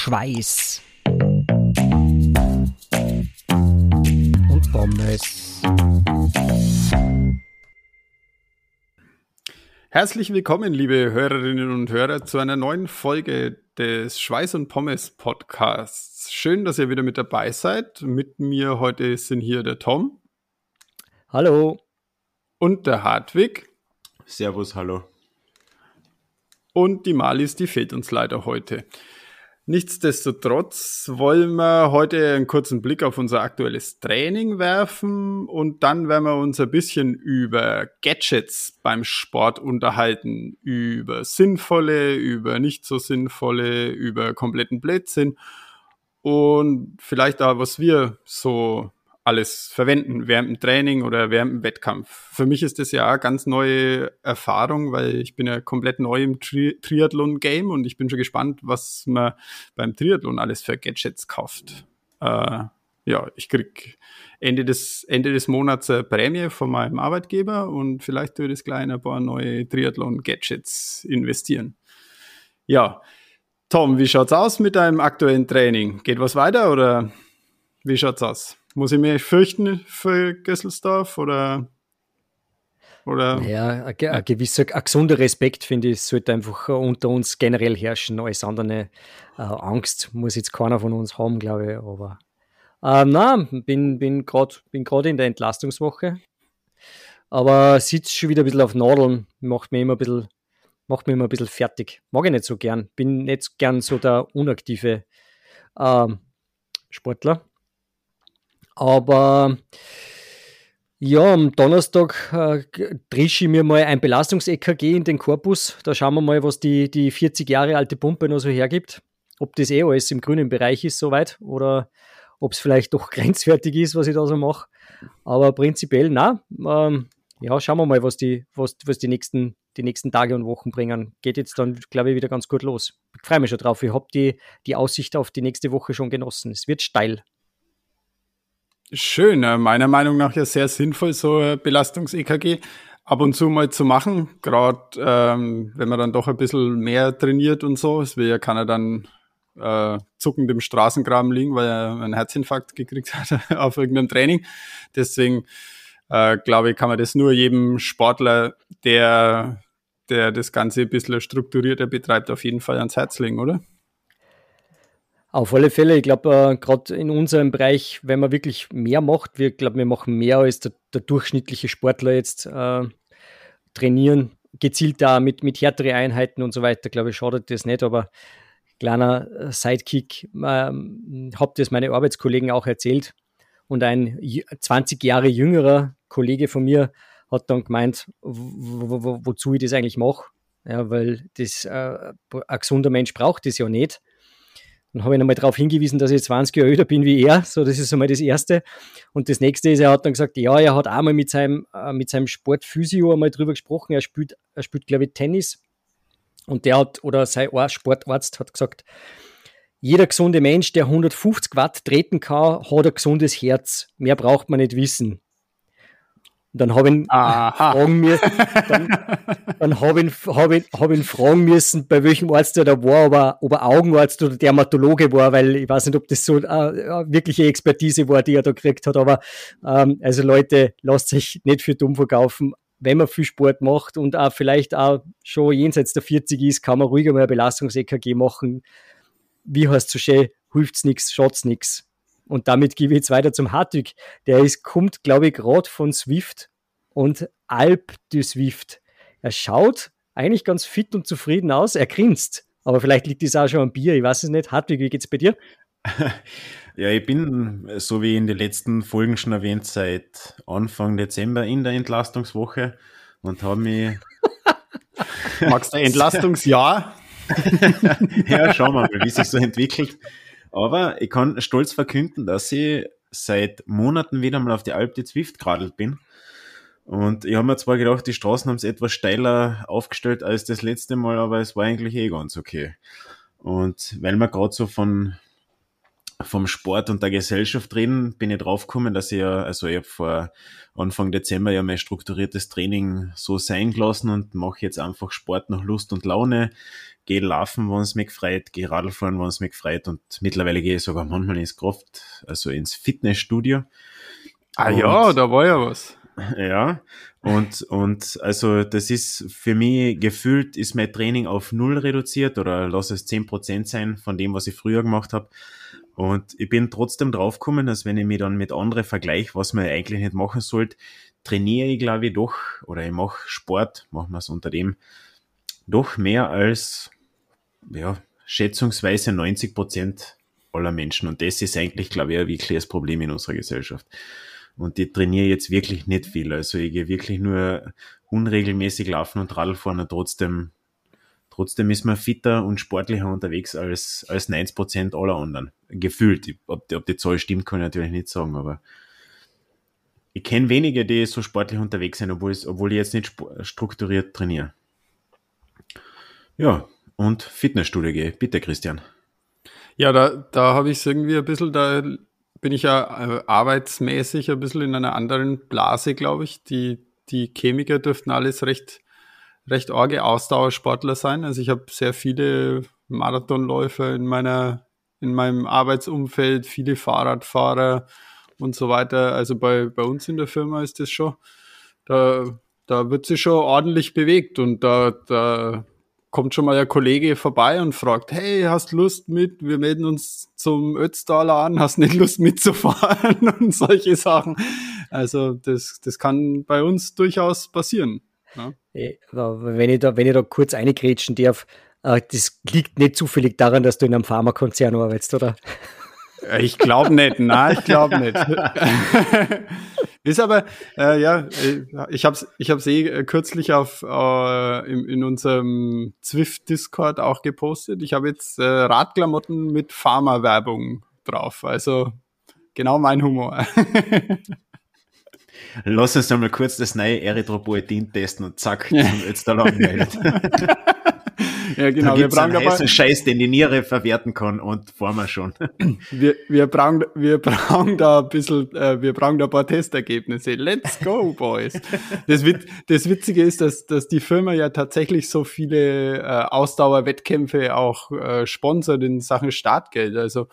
Schweiß und Pommes. Herzlich willkommen, liebe Hörerinnen und Hörer, zu einer neuen Folge des Schweiß und Pommes Podcasts. Schön, dass ihr wieder mit dabei seid. Mit mir heute sind hier der Tom. Hallo. Und der Hartwig. Servus, hallo. Und die Malis, die fehlt uns leider heute. Nichtsdestotrotz wollen wir heute einen kurzen Blick auf unser aktuelles Training werfen und dann werden wir uns ein bisschen über Gadgets beim Sport unterhalten, über sinnvolle, über nicht so sinnvolle, über kompletten Blödsinn und vielleicht auch, was wir so alles verwenden während dem Training oder während dem Wettkampf. Für mich ist das ja eine ganz neue Erfahrung, weil ich bin ja komplett neu im Tri Triathlon-Game und ich bin schon gespannt, was man beim Triathlon alles für Gadgets kauft. Äh, ja, ich krieg Ende des, Ende des Monats eine Prämie von meinem Arbeitgeber und vielleicht würde ich gleich in ein paar neue Triathlon-Gadgets investieren. Ja, Tom, wie schaut's aus mit deinem aktuellen Training? Geht was weiter oder wie schaut's aus? Muss ich mich fürchten für Gesselsdorf oder? oder? Ja, ein, ein gewisser, ein gesunder Respekt, finde ich, sollte einfach unter uns generell herrschen. Alles andere äh, Angst muss jetzt keiner von uns haben, glaube ich. Aber ähm, nein, bin, bin gerade bin in der Entlastungswoche. Aber sitze schon wieder ein bisschen auf Nadeln, macht mir immer ein bisschen, macht mich immer ein bisschen fertig. Mag ich nicht so gern. Bin nicht gern so der unaktive ähm, Sportler. Aber ja, am Donnerstag äh, ich mir mal ein Belastungs-EKG in den Korpus. Da schauen wir mal, was die, die 40 Jahre alte Pumpe noch so hergibt. Ob das eh alles im grünen Bereich ist soweit oder ob es vielleicht doch grenzwertig ist, was ich da so mache. Aber prinzipiell, na, ähm, ja, schauen wir mal, was die, was, was die, nächsten, die nächsten Tage und Wochen bringen. Geht jetzt dann, glaube ich, wieder ganz gut los. Ich freue mich schon drauf. Ich habe die, die Aussicht auf die nächste Woche schon genossen. Es wird steil. Schön, meiner Meinung nach ja sehr sinnvoll, so Belastungs-EKG ab und zu mal zu machen, gerade ähm, wenn man dann doch ein bisschen mehr trainiert und so. Es will ja keiner dann äh, zuckend im Straßengraben liegen, weil er einen Herzinfarkt gekriegt hat auf irgendeinem Training. Deswegen äh, glaube ich, kann man das nur jedem Sportler, der, der das Ganze ein bisschen strukturierter betreibt, auf jeden Fall ans Herz legen, oder? Auf alle Fälle, ich glaube, äh, gerade in unserem Bereich, wenn man wirklich mehr macht, wir glaube, wir machen mehr als der, der durchschnittliche Sportler jetzt äh, trainieren, gezielt da mit, mit härtere Einheiten und so weiter, glaube ich, schadet das nicht, aber kleiner äh, Sidekick, ähm, habe das meine Arbeitskollegen auch erzählt. Und ein 20 Jahre jüngerer Kollege von mir hat dann gemeint, wo, wo, wozu ich das eigentlich mache, ja, weil das, äh, ein gesunder Mensch braucht das ja nicht dann habe ich nochmal darauf hingewiesen, dass ich 20 Jahre älter bin wie er. So, das ist einmal das Erste. Und das Nächste ist, er hat dann gesagt, ja, er hat einmal mit seinem, äh, mit seinem Sportphysio einmal drüber gesprochen. Er spielt, er spielt, glaube ich, Tennis. Und der hat, oder sein Sportarzt hat gesagt, jeder gesunde Mensch, der 150 Watt treten kann, hat ein gesundes Herz. Mehr braucht man nicht wissen. Und dann habe ich ihn fragen müssen, dann, dann habe ich, hab ich, hab ihn fragen müssen, bei welchem Arzt er da war, ob er, ob er Augenarzt oder Dermatologe war, weil ich weiß nicht, ob das so äh, wirkliche Expertise war, die er da gekriegt hat. Aber ähm, also Leute, lasst sich nicht für dumm verkaufen. Wenn man viel Sport macht und auch vielleicht auch schon jenseits der 40 ist, kann man ruhiger mal ein Belastungs-EKG machen. Wie heißt so schön, hilft's nichts, schaut's nichts. Und damit gebe ich jetzt weiter zum Hartwig. Der ist, kommt, glaube ich, gerade von Swift und Alp du Swift. Er schaut eigentlich ganz fit und zufrieden aus. Er grinst. Aber vielleicht liegt es auch schon am Bier. Ich weiß es nicht. Hartwig, wie geht's bei dir? Ja, ich bin, so wie in den letzten Folgen schon erwähnt, seit Anfang Dezember in der Entlastungswoche und habe mich. Magst du Entlastungsjahr? ja, schauen wir mal, wie sich so entwickelt. Aber ich kann stolz verkünden, dass ich seit Monaten wieder mal auf die Alp de Zwift geradelt bin. Und ich habe mir zwar gedacht, die Straßen haben es etwas steiler aufgestellt als das letzte Mal, aber es war eigentlich eh ganz okay. Und weil wir gerade so von vom Sport und der Gesellschaft reden, bin ich draufgekommen, dass ich ja, also ich habe vor Anfang Dezember ja mein strukturiertes Training so sein gelassen und mache jetzt einfach Sport nach Lust und Laune. Gehe laufen, wenn es mich gefreut, gehe Radfahren, wenn es mich gefreut und mittlerweile gehe ich sogar manchmal ins Kraft, also ins Fitnessstudio. Ah und, ja, da war ja was. Ja, und, und also das ist für mich gefühlt, ist mein Training auf null reduziert oder lass es zehn Prozent sein von dem, was ich früher gemacht habe. Und ich bin trotzdem draufgekommen, dass wenn ich mich dann mit anderen vergleiche, was man eigentlich nicht machen sollte, trainiere ich, glaube ich, doch, oder ich mache Sport, machen wir es unter dem, doch mehr als, ja, schätzungsweise 90 Prozent aller Menschen. Und das ist eigentlich, glaube ich, ein wirkliches Problem in unserer Gesellschaft. Und ich trainiere jetzt wirklich nicht viel. Also ich gehe wirklich nur unregelmäßig laufen und Radl fahren und trotzdem, trotzdem ist man fitter und sportlicher unterwegs als, als 90 Prozent aller anderen. Gefühlt. Ob, ob die Zahl stimmt, kann ich natürlich nicht sagen, aber ich kenne wenige, die so sportlich unterwegs sind, obwohl, obwohl ich jetzt nicht strukturiert trainiere. Ja, und Fitnessstudio gehe. Bitte, Christian. Ja, da, da habe ich es irgendwie ein bisschen, da bin ich ja äh, arbeitsmäßig ein bisschen in einer anderen Blase, glaube ich. Die, die Chemiker dürften alles recht, recht arge Ausdauersportler sein. Also ich habe sehr viele Marathonläufer in meiner, in meinem Arbeitsumfeld, viele Fahrradfahrer und so weiter. Also bei, bei uns in der Firma ist das schon, da, da wird sich schon ordentlich bewegt und da, da kommt schon mal ein Kollege vorbei und fragt, hey, hast Lust mit? Wir melden uns zum Ötztaler an, hast nicht Lust mitzufahren und solche Sachen. Also das, das kann bei uns durchaus passieren. Ja. Wenn ich da, wenn ich da kurz eingrätschen darf, äh, das liegt nicht zufällig daran, dass du in einem Pharmakonzern arbeitest, oder? Ich glaube nicht, nein, ich glaube nicht. Ist aber, äh, ja, äh, ich habe es ich hab's eh äh, kürzlich auf, äh, in, in unserem Zwift-Discord auch gepostet. Ich habe jetzt äh, Radklamotten mit Pharma-Werbung drauf. Also genau mein Humor. Lass uns einmal kurz das neue Erythropoetin testen und zack, jetzt da lang Ja, genau. Da wir brauchen einen aber Scheiß, den die Niere verwerten kann und fahren wir schon. Wir, wir, brauchen, wir brauchen da ein bisschen, äh, wir brauchen da ein paar Testergebnisse. Let's go, boys. Das, Wit das Witzige ist, dass, dass die Firma ja tatsächlich so viele äh, Ausdauerwettkämpfe auch äh, sponsert in Sachen Startgeld. Also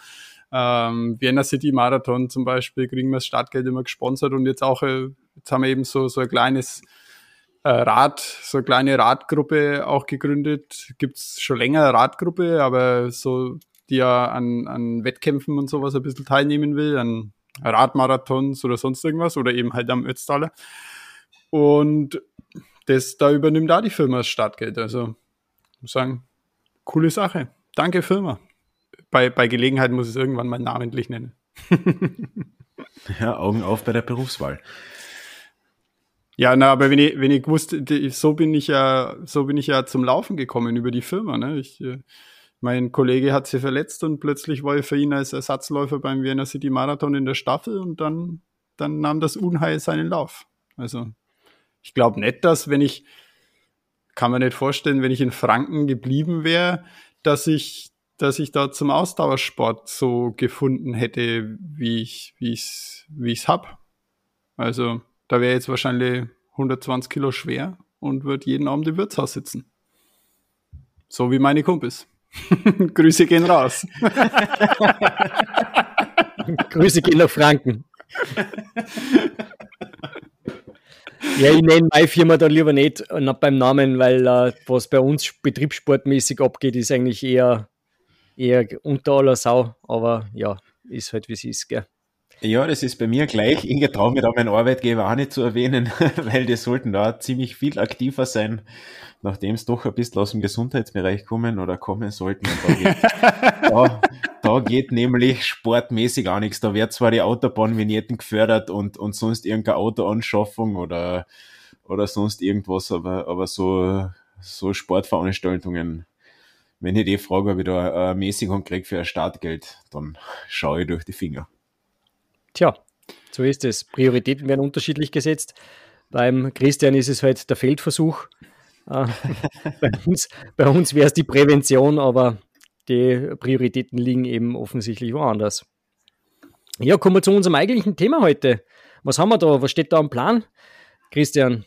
ähm, Vienna City Marathon zum Beispiel kriegen wir das Startgeld immer gesponsert und jetzt auch, äh, jetzt haben wir eben so, so ein kleines äh, Rad, so eine kleine Radgruppe auch gegründet. Gibt's schon länger Radgruppe, aber so, die ja an, an Wettkämpfen und sowas ein bisschen teilnehmen will, an Radmarathons oder sonst irgendwas oder eben halt am Ötztaler. Und das, da übernimmt da die Firma das Startgeld. Also, muss sagen, coole Sache. Danke, Firma. Bei, bei Gelegenheit muss ich es irgendwann mal namentlich nennen. ja, Augen auf bei der Berufswahl. Ja, na, aber wenn ich, wenn ich gewusst, so bin ich ja, so bin ich ja zum Laufen gekommen über die Firma. Ne? Ich, äh, mein Kollege hat sich verletzt und plötzlich war ich für ihn als Ersatzläufer beim Vienna City Marathon in der Staffel und dann, dann nahm das Unheil seinen Lauf. Also ich glaube nicht, dass wenn ich, kann man nicht vorstellen, wenn ich in Franken geblieben wäre, dass ich, dass ich da zum Ausdauersport so gefunden hätte, wie ich, wie ich's, wie ich's hab. Also da wäre jetzt wahrscheinlich 120 Kilo schwer und würde jeden Abend im Wirtshaus sitzen. So wie meine Kumpels. Grüße gehen raus. Grüße gehen nach Franken. Ja, ich nenne meine Firma da lieber nicht beim Namen, weil uh, was bei uns betriebssportmäßig abgeht, ist eigentlich eher, eher unter aller Sau. Aber ja, ist halt wie es ist, gell. Ja, das ist bei mir gleich. Ich traue mir da meinen Arbeitgeber auch nicht zu erwähnen, weil die sollten da ziemlich viel aktiver sein, nachdem es doch ein bisschen aus dem Gesundheitsbereich kommen oder kommen sollten. Da geht, da, da geht, nämlich sportmäßig auch nichts. Da wird zwar die Autobahnvignetten gefördert und, und sonst irgendeine Autoanschaffung oder, oder sonst irgendwas, aber, aber so, so Sportveranstaltungen, wenn ich die frage, da eine Mäßigung kriege für ein Startgeld, dann schaue ich durch die Finger. Tja, so ist es. Prioritäten werden unterschiedlich gesetzt. Beim Christian ist es halt der Feldversuch. Äh, bei uns, uns wäre es die Prävention, aber die Prioritäten liegen eben offensichtlich woanders. Ja, kommen wir zu unserem eigentlichen Thema heute. Was haben wir da? Was steht da am Plan, Christian?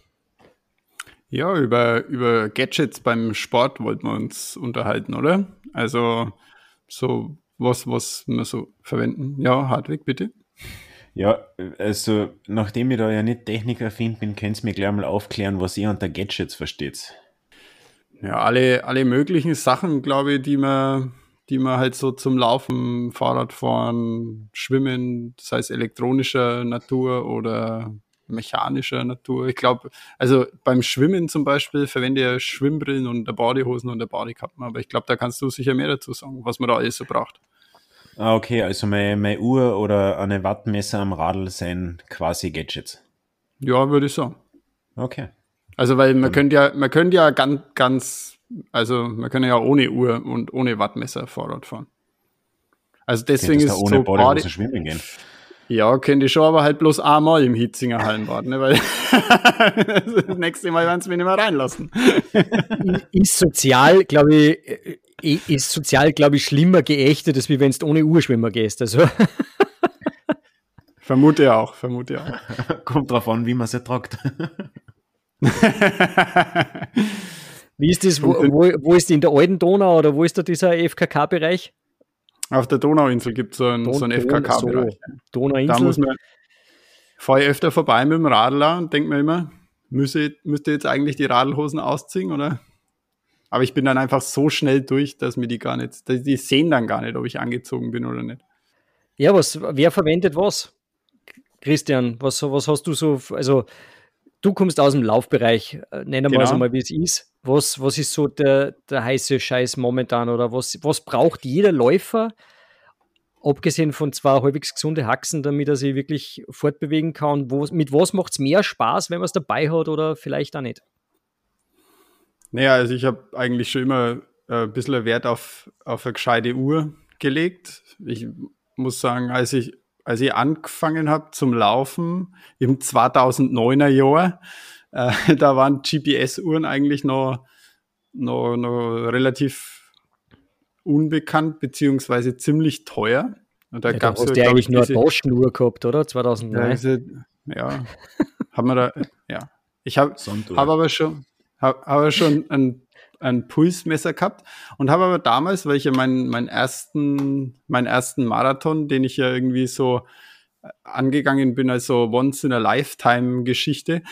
Ja, über, über Gadgets beim Sport wollten wir uns unterhalten, oder? Also so was, was wir so verwenden. Ja, Hartwig, bitte. Ja, also nachdem ich da ja nicht Technikaffin bin, könnt ihr mir gleich mal aufklären, was ihr unter Gadgets versteht. Ja, alle, alle möglichen Sachen, glaube ich, die man, die man halt so zum Laufen, Fahrradfahren, Schwimmen, sei es elektronischer Natur oder mechanischer Natur. Ich glaube, also beim Schwimmen zum Beispiel verwende ich Schwimmbrillen und der Bodyhosen und der Bodykappen, aber ich glaube, da kannst du sicher mehr dazu sagen, was man da alles so braucht. Ah, okay, also meine, meine Uhr oder eine Wattmesser am Radl sind quasi Gadgets. Ja, würde ich sagen. Okay. Also, weil man könnte ja, man könnte ja ganz, ganz, also man könnte ja ohne Uhr und ohne Wattmesser Fahrrad fahren. Also deswegen ist da ohne so Body schwimmen gehen. Ja, könnte ich schon, aber halt bloß einmal im Hitzinger Hallenbad, ne? weil das nächste Mal werden sie mich nicht mehr reinlassen. ist sozial, glaube ich, äh, ist sozial, glaube ich, schlimmer geächtet, als wie wenn du ohne Urschwimmer gehst. Also. vermute auch, vermute auch. Kommt drauf an, wie man sie tragt. wie ist das, wo, wo, wo ist die in der alten Donau oder wo ist da dieser FKK-Bereich? Auf der Donauinsel gibt so es so einen FKK-Bereich. So, Donauinsel. Da muss man, fahre ich öfter vorbei mit dem Radler und denke mir immer, müsste, müsste jetzt eigentlich die Radlhosen ausziehen, oder? Aber ich bin dann einfach so schnell durch, dass mir die gar nicht, die sehen dann gar nicht, ob ich angezogen bin oder nicht. Ja, was, wer verwendet was? Christian, was, was hast du so, also du kommst aus dem Laufbereich, äh, nennen wir genau. es mal, wie es ist. Was, was ist so der, der heiße Scheiß momentan oder was, was braucht jeder Läufer, abgesehen von zwei halbwegs gesunde Haxen, damit er sich wirklich fortbewegen kann? Wo, mit was macht es mehr Spaß, wenn man es dabei hat oder vielleicht auch nicht? Naja, also ich habe eigentlich schon immer äh, ein bisschen Wert auf, auf eine gescheite Uhr gelegt. Ich muss sagen, als ich als ich angefangen habe zum Laufen im 2009er Jahr, äh, da waren GPS-Uhren eigentlich noch, noch, noch relativ unbekannt beziehungsweise ziemlich teuer. Und da ja, gab es ja, eigentlich nur eine Taschenuhr gehabt, oder? 2009. Ja, diese, ja haben wir da, ja. Ich habe hab aber schon, habe hab schon ein ein Pulsmesser gehabt und habe aber damals, weil ich ja meinen, meinen ersten, meinen ersten Marathon, den ich ja irgendwie so äh, angegangen bin als so once in a lifetime Geschichte,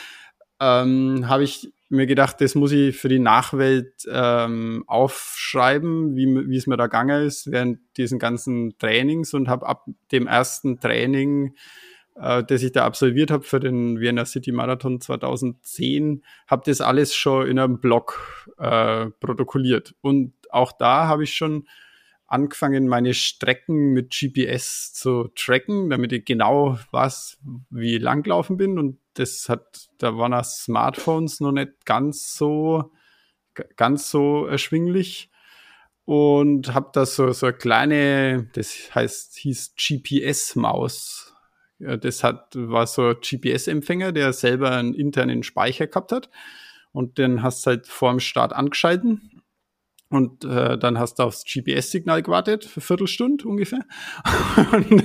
ähm, habe ich mir gedacht, das muss ich für die Nachwelt ähm, aufschreiben, wie, wie es mir da gegangen ist während diesen ganzen Trainings und habe ab dem ersten Training äh, das ich da absolviert habe für den Vienna City Marathon 2010, habe das alles schon in einem Blog äh, protokolliert. Und auch da habe ich schon angefangen, meine Strecken mit GPS zu tracken, damit ich genau weiß, wie lang gelaufen bin. Und das hat, da waren das Smartphones noch nicht ganz so, ganz so erschwinglich. Und habe da so, so eine kleine, das heißt, hieß GPS-Maus das hat, war so ein GPS-Empfänger, der selber einen internen Speicher gehabt hat. Und den hast du halt vor dem Start angeschalten. Und äh, dann hast du aufs GPS-Signal gewartet, für Viertelstunde ungefähr. und,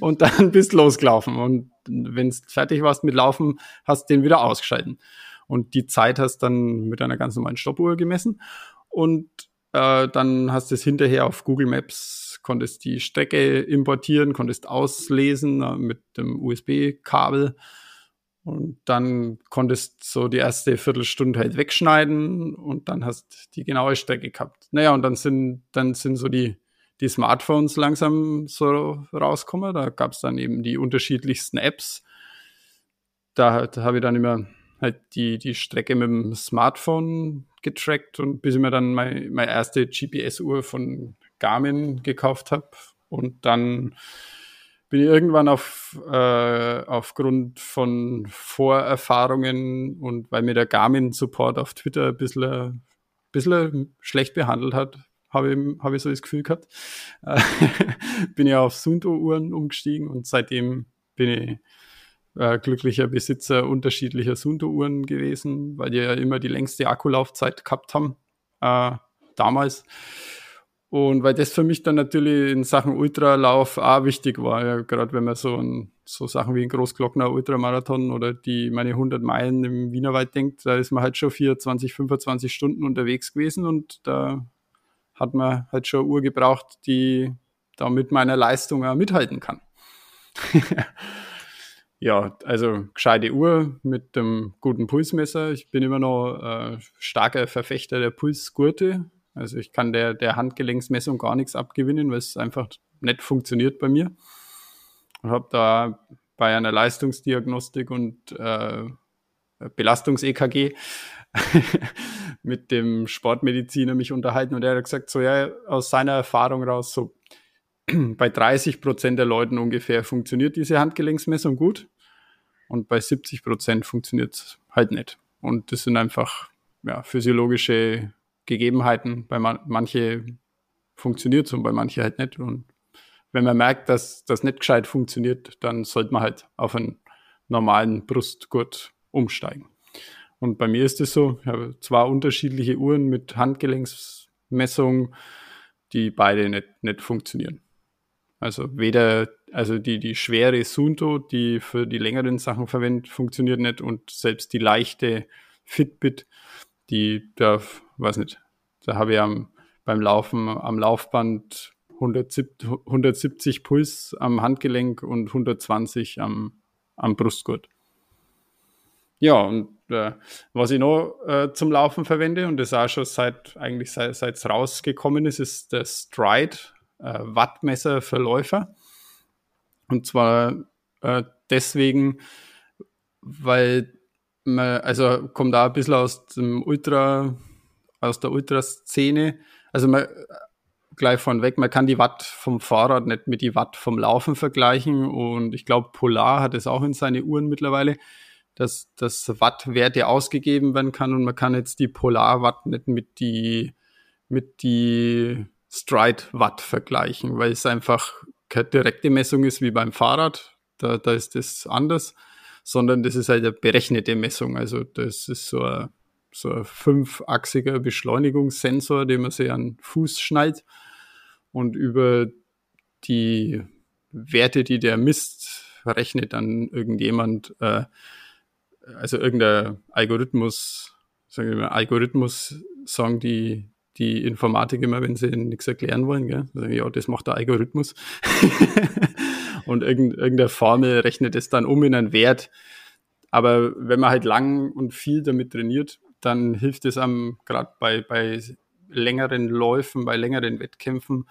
und dann bist du losgelaufen. Und wenn du fertig warst mit Laufen, hast du den wieder ausgeschalten. Und die Zeit hast dann mit einer ganz normalen Stoppuhr gemessen. Und äh, dann hast du es hinterher auf Google Maps, konntest die Strecke importieren, konntest auslesen äh, mit dem USB-Kabel. Und dann konntest so die erste Viertelstunde halt wegschneiden und dann hast die genaue Strecke gehabt. Naja, und dann sind, dann sind so die, die Smartphones langsam so rausgekommen. Da gab es dann eben die unterschiedlichsten Apps. Da, da habe ich dann immer halt die, die Strecke mit dem Smartphone getrackt und bis ich mir dann meine, meine erste GPS-Uhr von Garmin gekauft habe. Und dann bin ich irgendwann auf, äh, aufgrund von Vorerfahrungen und weil mir der Garmin-Support auf Twitter ein bisschen, bisschen schlecht behandelt hat, habe ich, hab ich so das Gefühl gehabt, äh, bin ich auf Sunto-Uhren umgestiegen und seitdem bin ich äh, glücklicher Besitzer unterschiedlicher Sunto-Uhren gewesen, weil die ja immer die längste Akkulaufzeit gehabt haben, äh, damals. Und weil das für mich dann natürlich in Sachen Ultralauf auch wichtig war, ja, gerade wenn man so an so Sachen wie ein Großglockner Ultramarathon oder die meine 100 Meilen im Wienerwald denkt, da ist man halt schon 24, 25 Stunden unterwegs gewesen und da hat man halt schon eine Uhr gebraucht, die da mit meiner Leistung auch mithalten kann. ja, also gescheite Uhr mit dem guten Pulsmesser. Ich bin immer noch äh, starker Verfechter der Pulsgurte. Also ich kann der, der Handgelenksmessung gar nichts abgewinnen, weil es einfach nicht funktioniert bei mir. Und habe da bei einer Leistungsdiagnostik und äh, Belastungs-EKG mit dem Sportmediziner mich unterhalten und er hat gesagt, so ja, aus seiner Erfahrung raus, so bei 30 Prozent der Leuten ungefähr funktioniert diese Handgelenksmessung gut und bei 70 Prozent funktioniert es halt nicht. Und das sind einfach ja, physiologische Gegebenheiten. Bei man manche funktioniert es und bei manche halt nicht. Und wenn man merkt, dass das nicht gescheit funktioniert, dann sollte man halt auf einen normalen Brustgurt umsteigen. Und bei mir ist es so, ich habe zwei unterschiedliche Uhren mit Handgelenksmessung, die beide nicht, nicht funktionieren. Also weder, also die, die schwere Sunto, die für die längeren Sachen verwendet, funktioniert nicht und selbst die leichte Fitbit, die darf, weiß nicht, da habe ich am, beim Laufen am Laufband 170, 170 Puls am Handgelenk und 120 am, am Brustgurt. Ja, und äh, was ich noch äh, zum Laufen verwende und das auch schon seit eigentlich seit es rausgekommen ist, ist der Stride äh, Wattmesser für Läufer. Und zwar äh, deswegen, weil man, also kommt da ein bisschen aus dem Ultra aus der Ultraszene. Also man, gleich von weg, man kann die Watt vom Fahrrad nicht mit die Watt vom Laufen vergleichen und ich glaube, Polar hat es auch in seine Uhren mittlerweile, dass das Wattwerte ausgegeben werden kann und man kann jetzt die Polar-Watt nicht mit die, mit die Stride-Watt vergleichen, weil es einfach keine direkte Messung ist wie beim Fahrrad, da, da ist das anders, sondern das ist halt eine berechnete Messung, also das ist so ein so ein fünfachsiger Beschleunigungssensor, den man sich an den Fuß schnallt und über die Werte, die der misst, rechnet dann irgendjemand, äh, also irgendein Algorithmus, sagen wir mal, Algorithmus sagen die, die Informatik immer, wenn sie nichts erklären wollen, gell? Sagen, ja, das macht der Algorithmus. und irgendeine Formel rechnet es dann um in einen Wert. Aber wenn man halt lang und viel damit trainiert, dann hilft es am, gerade bei, bei längeren Läufen, bei längeren Wettkämpfen,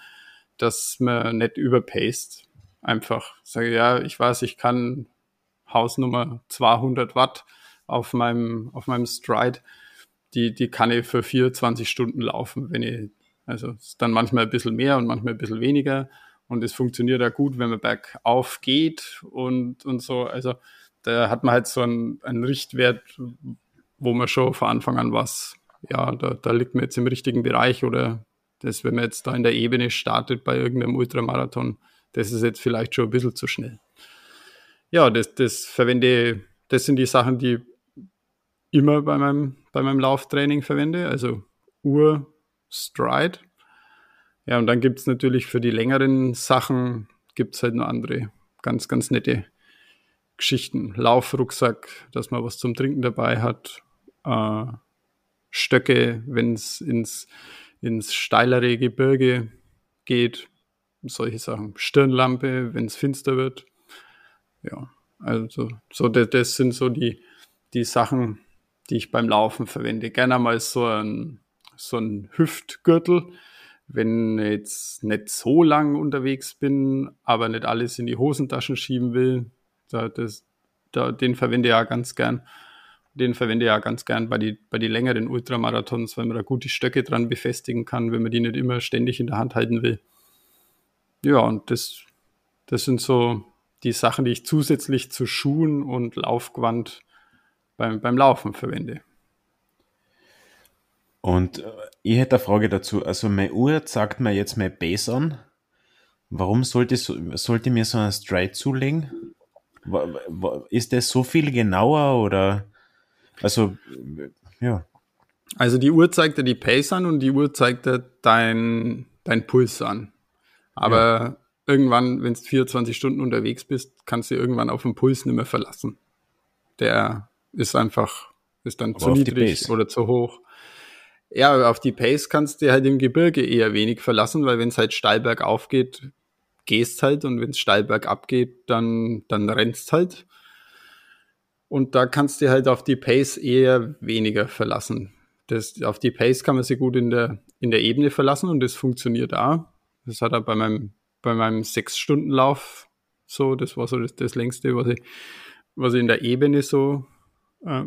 dass man nicht überpaced. Einfach sage, ja, ich weiß, ich kann Hausnummer 200 Watt auf meinem, auf meinem Stride. Die, die kann ich für 24 Stunden laufen, wenn ich, also ist dann manchmal ein bisschen mehr und manchmal ein bisschen weniger. Und es funktioniert auch gut, wenn man bergauf geht und, und so. Also da hat man halt so einen, einen Richtwert, wo man schon von Anfang an was, ja, da, da liegt man jetzt im richtigen Bereich oder das, wenn man jetzt da in der Ebene startet bei irgendeinem Ultramarathon, das ist jetzt vielleicht schon ein bisschen zu schnell. Ja, das, das verwende, das sind die Sachen, die immer bei meinem, bei meinem Lauftraining verwende, also Uhr, Stride. Ja, und dann gibt es natürlich für die längeren Sachen, gibt es halt noch andere ganz, ganz nette Geschichten. Laufrucksack, dass man was zum Trinken dabei hat, äh, Stöcke, wenn es ins, ins steilere Gebirge geht, solche Sachen. Stirnlampe, wenn es finster wird. Ja, also so das, sind so die, die Sachen, die ich beim Laufen verwende. Gerne mal so ein, so ein Hüftgürtel, wenn ich jetzt nicht so lang unterwegs bin, aber nicht alles in die Hosentaschen schieben will. Da, das, da, den verwende ich ja ganz gern. Den verwende ich ja ganz gern bei die, bei die längeren Ultramarathons, weil man da gut die Stöcke dran befestigen kann, wenn man die nicht immer ständig in der Hand halten will. Ja, und das, das sind so die Sachen, die ich zusätzlich zu Schuhen und Laufgewand beim, beim Laufen verwende. Und äh, ich hätte eine Frage dazu. Also, meine Uhr zeigt mir jetzt mein Base an. Warum sollte, sollte mir so ein Stride zulegen? Ist das so viel genauer oder? Also, ja. Also die Uhr zeigt dir die Pace an und die Uhr zeigt dir dein, deinen Puls an. Aber ja. irgendwann, wenn du 24 Stunden unterwegs bist, kannst du irgendwann auf den Puls nicht mehr verlassen. Der ist einfach, ist dann Aber zu niedrig oder zu hoch. Ja, auf die Pace kannst du halt im Gebirge eher wenig verlassen, weil wenn es halt steil bergauf geht, gehst halt und wenn es steil bergab geht, dann, dann rennst halt. Und da kannst du halt auf die Pace eher weniger verlassen. Das, auf die Pace kann man sich gut in der, in der Ebene verlassen und das funktioniert da. Das hat er bei meinem, bei meinem Sechs-Stunden-Lauf so, das war so das, das längste, was ich, was ich in der Ebene so äh,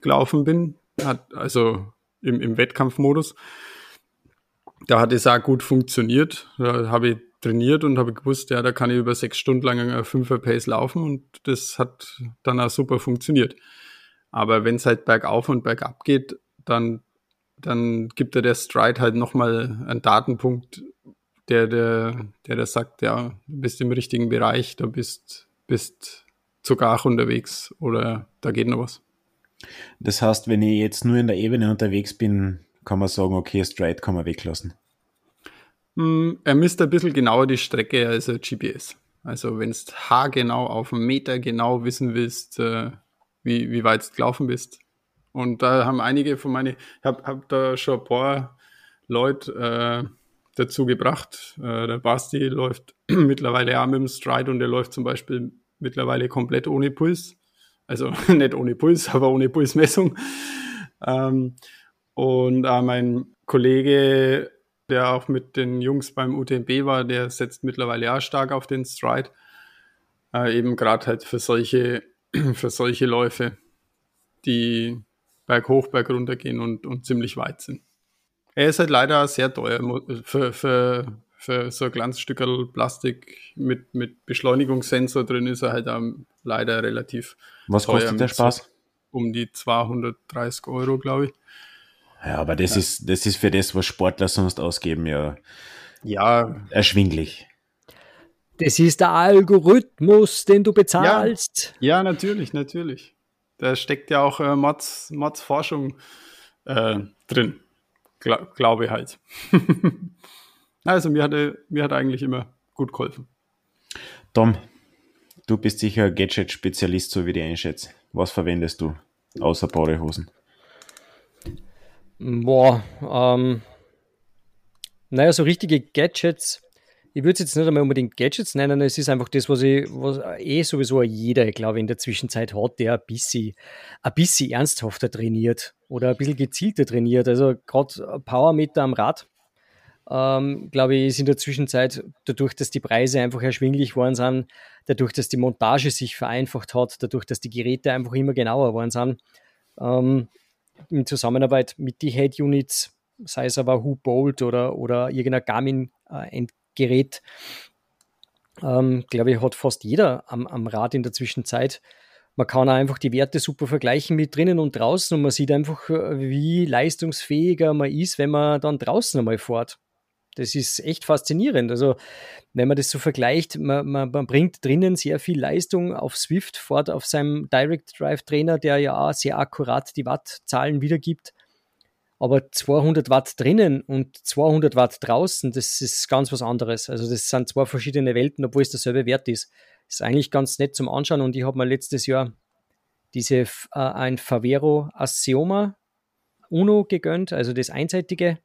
gelaufen bin. Hat, also im, im Wettkampfmodus. Da hat es auch gut funktioniert. Da habe ich trainiert und habe gewusst, ja, da kann ich über sechs Stunden lang eine Fünfer Pace laufen und das hat dann auch super funktioniert. Aber wenn es halt bergauf und bergab geht, dann, dann gibt er der Stride halt nochmal einen Datenpunkt, der, der, der, der sagt, ja, du bist im richtigen Bereich, du bist, bist zu Gach unterwegs oder da geht noch was. Das heißt, wenn ich jetzt nur in der Ebene unterwegs bin, kann man sagen, okay, Stride kann man weglassen. Hm, er misst ein bisschen genauer die Strecke als GPS. Also wenn du haargenau auf einen Meter genau wissen willst, äh, wie, wie weit du gelaufen bist. Und da haben einige von meinen, ich habe hab da schon ein paar Leute äh, dazu gebracht. Äh, der Basti läuft mittlerweile auch mit dem Stride und der läuft zum Beispiel mittlerweile komplett ohne Puls. Also nicht ohne Puls, aber ohne Pulsmessung. Ähm, und äh, mein Kollege der auch mit den Jungs beim UTMB war, der setzt mittlerweile auch stark auf den Stride. Äh, eben gerade halt für solche, für solche Läufe, die berg hoch, berg runter gehen und, und ziemlich weit sind. Er ist halt leider sehr teuer für, für, für so ein Stück Plastik mit, mit Beschleunigungssensor drin ist er halt leider relativ Was kostet der Spaß? Um die 230 Euro, glaube ich. Ja, aber das ja. ist, das ist für das, was Sportler sonst ausgeben, ja, ja. erschwinglich. Das ist der Algorithmus, den du bezahlst. Ja, ja natürlich, natürlich. Da steckt ja auch äh, Mods, Mods Forschung äh, drin. Gla glaube ich halt. also mir hat, mir hat eigentlich immer gut geholfen. Tom, du bist sicher Gadget-Spezialist, so wie ich einschätze. Was verwendest du außer Badehosen? Boah, ähm, naja, so richtige Gadgets. Ich würde es jetzt nicht einmal unbedingt Gadgets nennen, es ist einfach das, was ich, was eh sowieso jeder, glaube ich, in der Zwischenzeit hat, der ein bisschen, ein bisschen ernsthafter trainiert oder ein bisschen gezielter trainiert. Also gerade Powermeter am Rad, ähm, glaube ich, ist in der Zwischenzeit, dadurch, dass die Preise einfach erschwinglich geworden sind, dadurch, dass die Montage sich vereinfacht hat, dadurch, dass die Geräte einfach immer genauer geworden sind, ähm, in Zusammenarbeit mit den Head-Units, sei es aber Who Bolt oder, oder irgendein Garmin-Gerät, ähm, glaube ich, hat fast jeder am, am Rad in der Zwischenzeit. Man kann auch einfach die Werte super vergleichen mit drinnen und draußen und man sieht einfach, wie leistungsfähiger man ist, wenn man dann draußen einmal fährt. Das ist echt faszinierend. Also, wenn man das so vergleicht, man, man, man, bringt drinnen sehr viel Leistung auf Swift fort auf seinem Direct Drive Trainer, der ja auch sehr akkurat die Wattzahlen wiedergibt. Aber 200 Watt drinnen und 200 Watt draußen, das ist ganz was anderes. Also, das sind zwei verschiedene Welten, obwohl es derselbe Wert ist. Ist eigentlich ganz nett zum Anschauen und ich habe mir letztes Jahr diese, äh, ein Favero Assioma Uno gegönnt, also das einseitige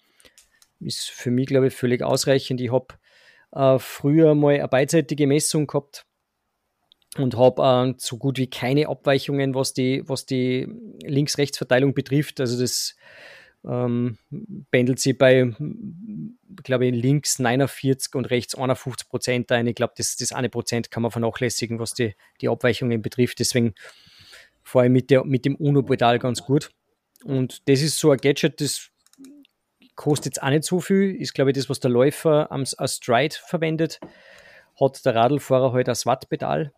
ist für mich, glaube ich, völlig ausreichend. Ich habe äh, früher mal eine beidseitige Messung gehabt und habe äh, so gut wie keine Abweichungen, was die, was die Links-Rechts-Verteilung betrifft. Also das ähm, pendelt sich bei, glaube ich, links 49 und rechts 51 Prozent ein. Ich glaube, das, das eine Prozent kann man vernachlässigen, was die, die Abweichungen betrifft. Deswegen vor allem mit, der, mit dem UNO-Pedal ganz gut. Und das ist so ein Gadget, das kostet jetzt auch nicht so viel, ist glaube ich das, was der Läufer am, Stride verwendet. Hat der Radlfahrer halt ein Wattpedal.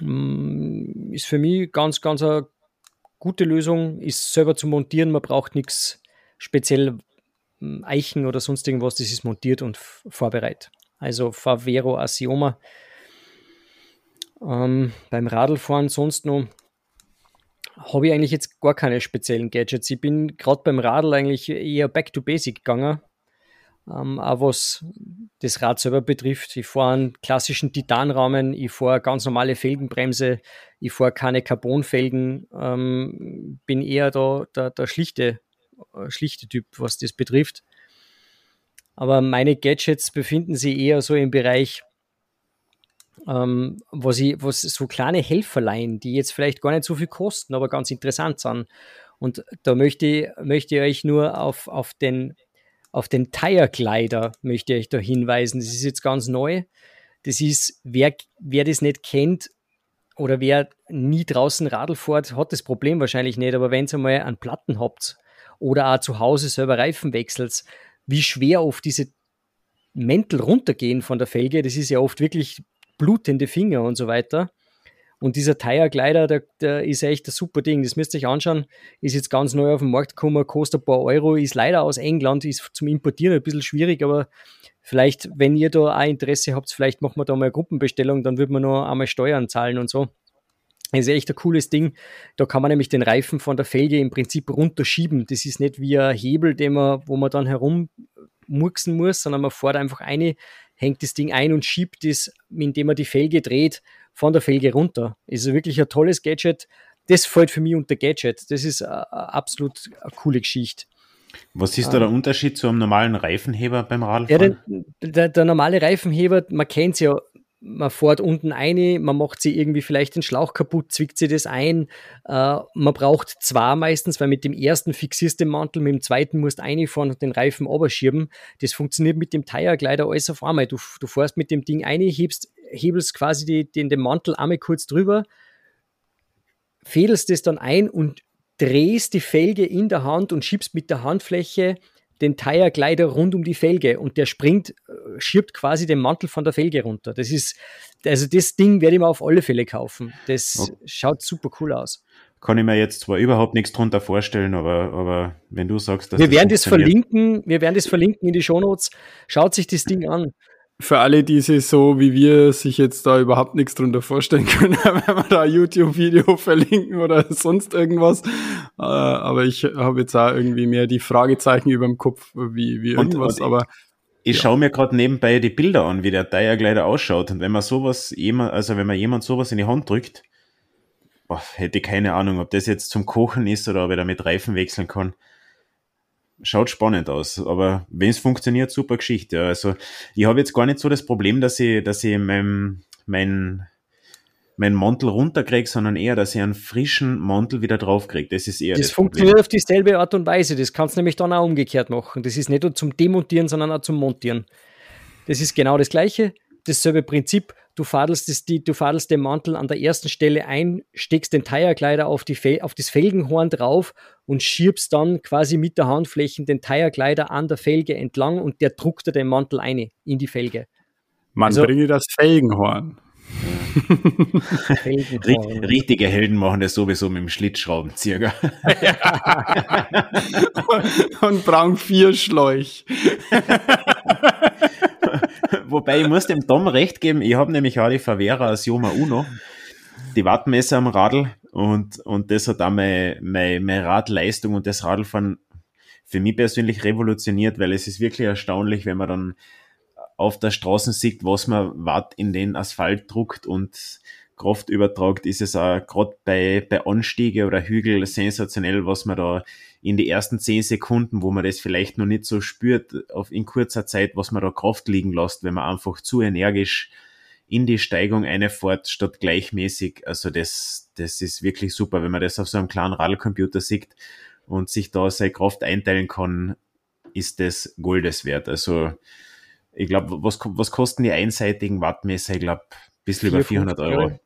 Mm, ist für mich ganz, ganz eine gute Lösung, ist selber zu montieren, man braucht nichts speziell mm, Eichen oder sonst irgendwas, das ist montiert und vorbereitet. Also Favero Asioma. Ähm, beim Radlfahren sonst noch habe ich eigentlich jetzt gar keine speziellen Gadgets. Ich bin gerade beim Radl eigentlich eher back to basic gegangen. ähm, auch was das Rad selber betrifft. Ich fahre einen klassischen Titanrahmen, ich fahre ganz normale Felgenbremse, ich fahre keine Carbonfelgen, ähm, bin eher da der, der schlichte, äh, schlichte Typ, was das betrifft. Aber meine Gadgets befinden sich eher so im Bereich, ähm, was, ich, was so kleine Helferlein, die jetzt vielleicht gar nicht so viel kosten, aber ganz interessant sind. Und da möchte, möchte ich euch nur auf, auf den auf den Tire-Glider möchte ich da hinweisen. Das ist jetzt ganz neu. Das ist, wer, wer das nicht kennt oder wer nie draußen Radl fährt, hat das Problem wahrscheinlich nicht. Aber wenn ihr mal einen Platten habt oder auch zu Hause selber Reifen wechselt, wie schwer oft diese Mäntel runtergehen von der Felge, das ist ja oft wirklich blutende Finger und so weiter. Und dieser Tire Glider, der, der ist echt ein super Ding. Das müsst ihr euch anschauen. Ist jetzt ganz neu auf den Markt gekommen, kostet ein paar Euro, ist leider aus England, ist zum Importieren ein bisschen schwierig, aber vielleicht, wenn ihr da auch Interesse habt, vielleicht machen wir da mal eine Gruppenbestellung, dann würde man noch einmal Steuern zahlen und so. Ist echt ein cooles Ding. Da kann man nämlich den Reifen von der Felge im Prinzip runterschieben. Das ist nicht wie ein Hebel, den man, wo man dann herummurksen muss, sondern man fährt einfach eine, hängt das Ding ein und schiebt es, indem man die Felge dreht, von der Felge runter. Ist wirklich ein tolles Gadget. Das fällt für mich unter Gadget. Das ist eine absolut eine coole Geschichte. Was ist da der ähm, Unterschied zu einem normalen Reifenheber beim Radfahren? Ja, der, der, der normale Reifenheber, man kennt es ja, man fährt unten ein, man macht sie irgendwie vielleicht den Schlauch kaputt, zwickt sie das ein. Äh, man braucht zwei meistens, weil mit dem ersten fixierst du den Mantel, mit dem zweiten musst du einfahren und den Reifen oberschieben. Das funktioniert mit dem Tire-Glider alles auf einmal. Du, du fährst mit dem Ding ein, hebst, hebelst quasi die, den, den Mantel einmal kurz drüber, fädelst das dann ein und drehst die Felge in der Hand und schiebst mit der Handfläche den Tire-Glider rund um die Felge und der springt, äh, schirbt quasi den Mantel von der Felge runter. Das ist, also das Ding werde ich mir auf alle Fälle kaufen. Das okay. schaut super cool aus. Kann ich mir jetzt zwar überhaupt nichts drunter vorstellen, aber, aber wenn du sagst, dass wir das werden das verlinken, wir werden das verlinken in die Shownotes. Schaut sich das Ding an für alle, die sich so wie wir sich jetzt da überhaupt nichts drunter vorstellen können, wenn wir da YouTube-Video verlinken oder sonst irgendwas. Äh, aber ich habe jetzt auch irgendwie mehr die Fragezeichen über dem Kopf wie, wie irgendwas. Und, und aber ich ja. schaue mir gerade nebenbei die Bilder an, wie der Tire ausschaut. Und wenn man sowas jemand, also wenn man jemand sowas in die Hand drückt, boah, hätte ich keine Ahnung, ob das jetzt zum Kochen ist oder ob er damit Reifen wechseln kann schaut spannend aus. Aber wenn es funktioniert, super Geschichte. Also ich habe jetzt gar nicht so das Problem, dass ich, dass ich mein, mein, mein Mantel runterkriege, sondern eher, dass ich einen frischen Mantel wieder draufkriege. Das ist eher das, das funktioniert Problem. auf dieselbe Art und Weise. Das kannst du nämlich dann auch umgekehrt machen. Das ist nicht nur zum Demontieren, sondern auch zum Montieren. Das ist genau das Gleiche. Dasselbe Prinzip du fadelst, das, die, du fadelst den Mantel an der ersten Stelle ein, steckst den Tire-Kleider auf, auf das Felgenhorn drauf und schiebst dann quasi mit der Handfläche den Tire-Kleider an der Felge entlang und der druckt dir den Mantel ein in die Felge. Man also, bringe das Felgenhorn. Richtige Helden machen das sowieso mit dem Schlitzschraubenzieher. und, und brauchen vier Schläuch. Wobei ich muss dem Tom recht geben, ich habe nämlich auch die Favera als Joma Uno, die Wattmesser am Radl und, und das hat auch meine, meine, meine Radleistung und das Radlfahren für mich persönlich revolutioniert, weil es ist wirklich erstaunlich, wenn man dann auf der Straße sieht, was man Watt in den Asphalt druckt und Kraft übertragt, ist es auch gerade bei, bei Anstiege oder Hügel sensationell, was man da in die ersten zehn Sekunden, wo man das vielleicht noch nicht so spürt, auf in kurzer Zeit, was man da Kraft liegen lässt, wenn man einfach zu energisch in die Steigung einfährt, statt gleichmäßig. Also das, das ist wirklich super, wenn man das auf so einem kleinen Radlcomputer sieht und sich da seine Kraft einteilen kann, ist das Goldes wert. Also ich glaube, was, was kosten die einseitigen Wattmesser? Ich glaube, ein bisschen über 400 Euro.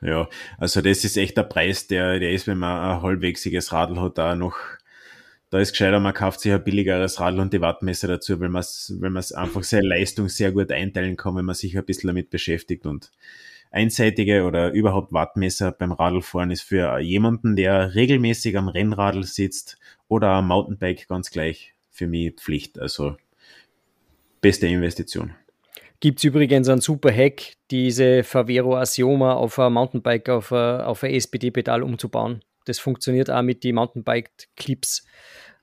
Ja, also das ist echt der Preis, der, der ist, wenn man ein halbwegiges Radl hat, da noch, da ist gescheiter, man kauft sich ein billigeres Radl und die Wattmesser dazu, weil man es weil man's einfach seine Leistung sehr gut einteilen kann, wenn man sich ein bisschen damit beschäftigt und einseitige oder überhaupt Wattmesser beim Radlfahren ist für jemanden, der regelmäßig am Rennradl sitzt oder am Mountainbike ganz gleich für mich Pflicht. Also beste Investition. Gibt es übrigens einen super Hack, diese Favero Asioma auf ein Mountainbike auf ein, auf ein SPD-Pedal umzubauen. Das funktioniert auch mit den Mountainbike-Clips.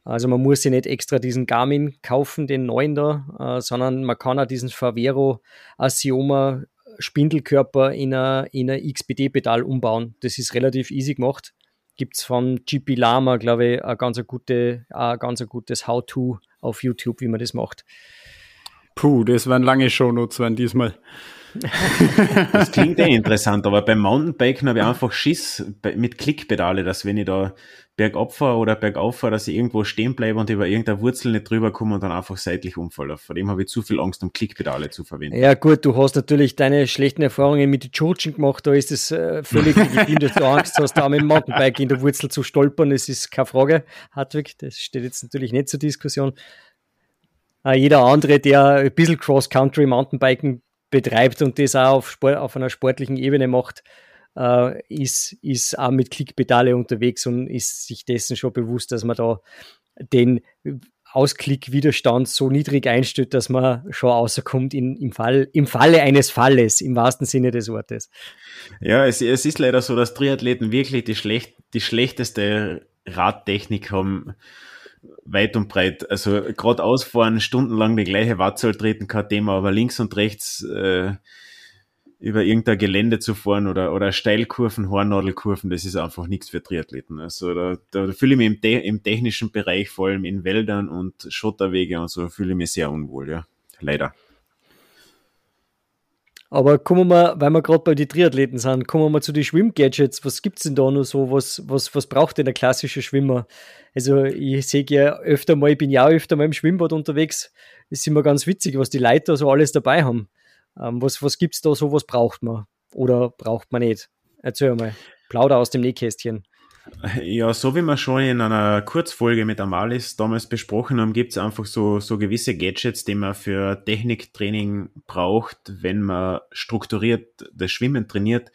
Also man muss sich nicht extra diesen Garmin kaufen, den neuen da, äh, sondern man kann auch diesen Favero Asioma Spindelkörper in ein, in ein XPD-Pedal umbauen. Das ist relativ easy gemacht. Gibt es von GP Lama, glaube ich, ein ganz, gute, ein ganz gutes How-To auf YouTube, wie man das macht. Puh, das werden lange Shownotes werden diesmal. das klingt eh interessant, aber beim Mountainbiken habe ich einfach Schiss mit Klickpedale, dass wenn ich da bergab fahre oder bergauf fahre, dass ich irgendwo stehen bleibe und über irgendeine Wurzel nicht drüber komme und dann einfach seitlich umfalle. Vor dem habe ich zu viel Angst, um Klickpedale zu verwenden. Ja gut, du hast natürlich deine schlechten Erfahrungen mit den Georgien gemacht, da ist es äh, völlig legitim, dass du Angst hast, da mit dem Mountainbike in der Wurzel zu stolpern, das ist keine Frage, Hartwig, das steht jetzt natürlich nicht zur Diskussion. Äh, jeder andere, der ein bisschen Cross-Country Mountainbiken betreibt und das auch auf, Sport, auf einer sportlichen Ebene macht, äh, ist, ist auch mit Klickpedale unterwegs und ist sich dessen schon bewusst, dass man da den Ausklickwiderstand so niedrig einstellt, dass man schon rauskommt in, im, Fall, im Falle eines Falles, im wahrsten Sinne des Wortes. Ja, es, es ist leider so, dass Triathleten wirklich die, schlecht, die schlechteste Radtechnik haben, weit und breit. Also gerade ausfahren, stundenlang die gleiche Wattzahl treten, kein Thema, aber links und rechts äh, über irgendein Gelände zu fahren oder, oder Steilkurven, Hornnadelkurven, das ist einfach nichts für Triathleten. Also da, da fühle ich mich im, im technischen Bereich, vor allem in Wäldern und Schotterwege und so, fühle ich mich sehr unwohl, ja. Leider. Aber kommen wir, weil wir gerade bei den Triathleten sind, kommen wir mal zu den Schwimmgadgets. Was gibt es denn da noch so? Was, was, was braucht denn der klassische Schwimmer? Also, ich sehe ja öfter mal, ich bin ja auch öfter mal im Schwimmbad unterwegs. Es ist immer ganz witzig, was die Leute so alles dabei haben. Ähm, was was gibt es da so? Was braucht man? Oder braucht man nicht? Erzähl mal. Plauder aus dem Nähkästchen. Ja, so wie wir schon in einer Kurzfolge mit Amalis damals besprochen haben, gibt es einfach so, so gewisse Gadgets, die man für Techniktraining braucht, wenn man strukturiert das Schwimmen trainiert.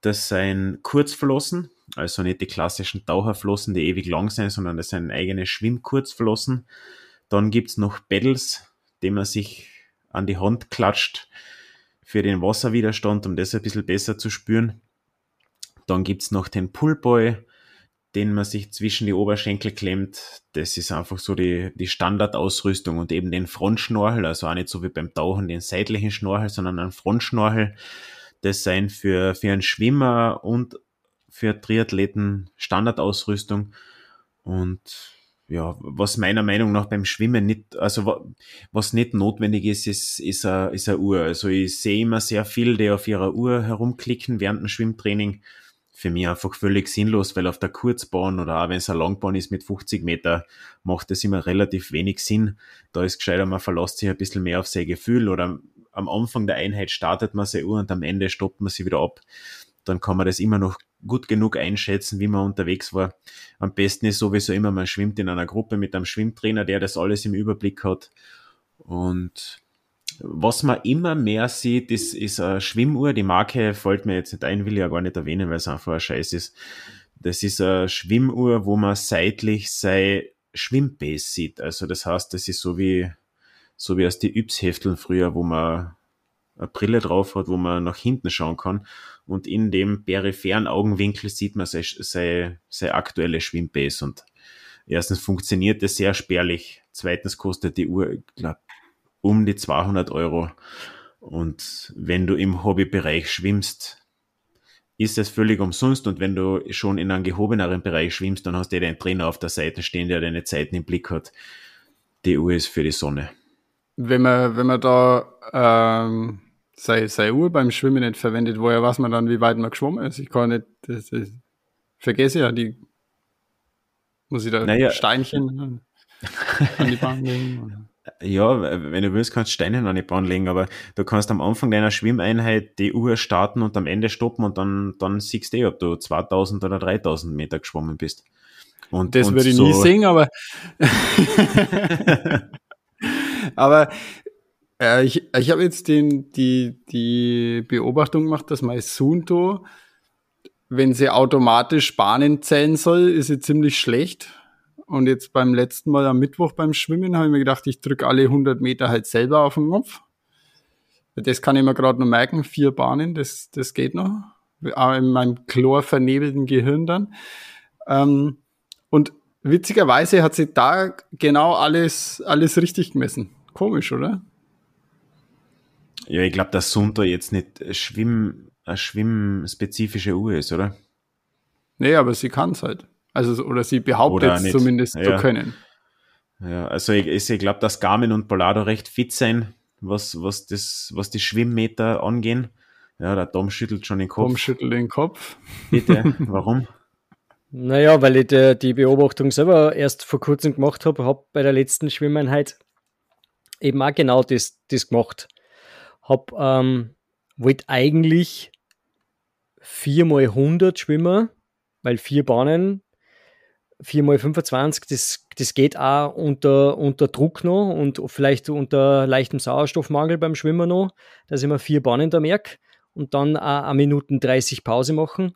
Das sind Kurzflossen, also nicht die klassischen Taucherflossen, die ewig lang sind, sondern das sind eigene Schwimmkurzflossen. Dann gibt es noch Pedals, die man sich an die Hand klatscht für den Wasserwiderstand, um das ein bisschen besser zu spüren. Dann gibt es noch den Pullboy, den man sich zwischen die Oberschenkel klemmt. Das ist einfach so die, die Standardausrüstung und eben den Frontschnorchel, also auch nicht so wie beim Tauchen den seitlichen Schnorchel, sondern ein Frontschnorchel. Das sein für, für einen Schwimmer und für Triathleten Standardausrüstung. Und ja, was meiner Meinung nach beim Schwimmen nicht, also was nicht notwendig ist, ist, ist eine, ist eine Uhr. Also ich sehe immer sehr viel, die auf ihrer Uhr herumklicken während dem Schwimmtraining für mich einfach völlig sinnlos, weil auf der Kurzbahn oder auch wenn es eine Langbahn ist mit 50 Meter, macht das immer relativ wenig Sinn. Da ist gescheiter, man verlässt sich ein bisschen mehr auf sein Gefühl oder am Anfang der Einheit startet man seine Uhr und am Ende stoppt man sie wieder ab. Dann kann man das immer noch gut genug einschätzen, wie man unterwegs war. Am besten ist sowieso immer, man schwimmt in einer Gruppe mit einem Schwimmtrainer, der das alles im Überblick hat. Und was man immer mehr sieht, ist, ist eine Schwimmuhr. Die Marke fällt mir jetzt nicht ein, will ich ja gar nicht erwähnen, weil es einfach ein Scheiß ist. Das ist eine Schwimmuhr, wo man seitlich sein Schwimmbase sieht. Also das heißt, das ist so wie, so wie aus die Yps-Hefteln früher, wo man eine Brille drauf hat, wo man nach hinten schauen kann. Und in dem peripheren Augenwinkel sieht man sein, sein, sein aktuelle Schwimmbase. Und erstens funktioniert es sehr spärlich. Zweitens kostet die Uhr, ich glaube, um die 200 Euro. Und wenn du im Hobbybereich schwimmst, ist es völlig umsonst. Und wenn du schon in einem gehobeneren Bereich schwimmst, dann hast du den Trainer auf der Seite stehen, der deine Zeiten im Blick hat. Die Uhr ist für die Sonne. Wenn man, wenn man da ähm, seine, seine Uhr beim Schwimmen nicht verwendet, woher weiß man dann, wie weit man geschwommen ist? Ich kann nicht, das, das vergesse ja die, muss ich da naja. Steinchen an die Bahn legen? Ja, wenn du willst, kannst du Steine an die Bahn legen, aber du kannst am Anfang deiner Schwimmeinheit die Uhr starten und am Ende stoppen und dann, dann siehst du eh, ob du 2000 oder 3000 Meter geschwommen bist. Und, das und würde ich so nie sehen, aber, aber äh, ich, ich habe jetzt den, die, die Beobachtung gemacht, dass mein Sunto, wenn sie automatisch Bahnen zählen soll, ist sie ziemlich schlecht und jetzt beim letzten Mal am Mittwoch beim Schwimmen habe ich mir gedacht, ich drücke alle 100 Meter halt selber auf den Knopf. Das kann ich mir gerade noch merken, vier Bahnen, das, das geht noch. Auch in meinem chlorvernebelten Gehirn dann. Ähm, und witzigerweise hat sie da genau alles, alles richtig gemessen. Komisch, oder? Ja, ich glaube, dass Sunter jetzt nicht Schwimm, eine schwimmspezifische Uhr ist, oder? Nee, aber sie kann es halt. Also, oder sie behauptet es zumindest ja. zu können. Ja, also ich, ich glaube, dass Garmin und Polado recht fit sein, was, was, das, was die Schwimmmeter angehen. Ja, der Tom schüttelt schon den Kopf. Tom schüttelt den Kopf. Bitte, warum? Naja, weil ich die, die Beobachtung selber erst vor kurzem gemacht habe, habe bei der letzten Schwimmeinheit eben auch genau das, das gemacht. Hab, ähm, wollte eigentlich 4 mal 100 schwimmen, weil vier Bahnen, 4 mal 25, das, das geht auch unter, unter Druck noch und vielleicht unter leichtem Sauerstoffmangel beim Schwimmen noch, dass ich mir vier Bahnen da merke und dann auch eine Minuten 30 Pause machen.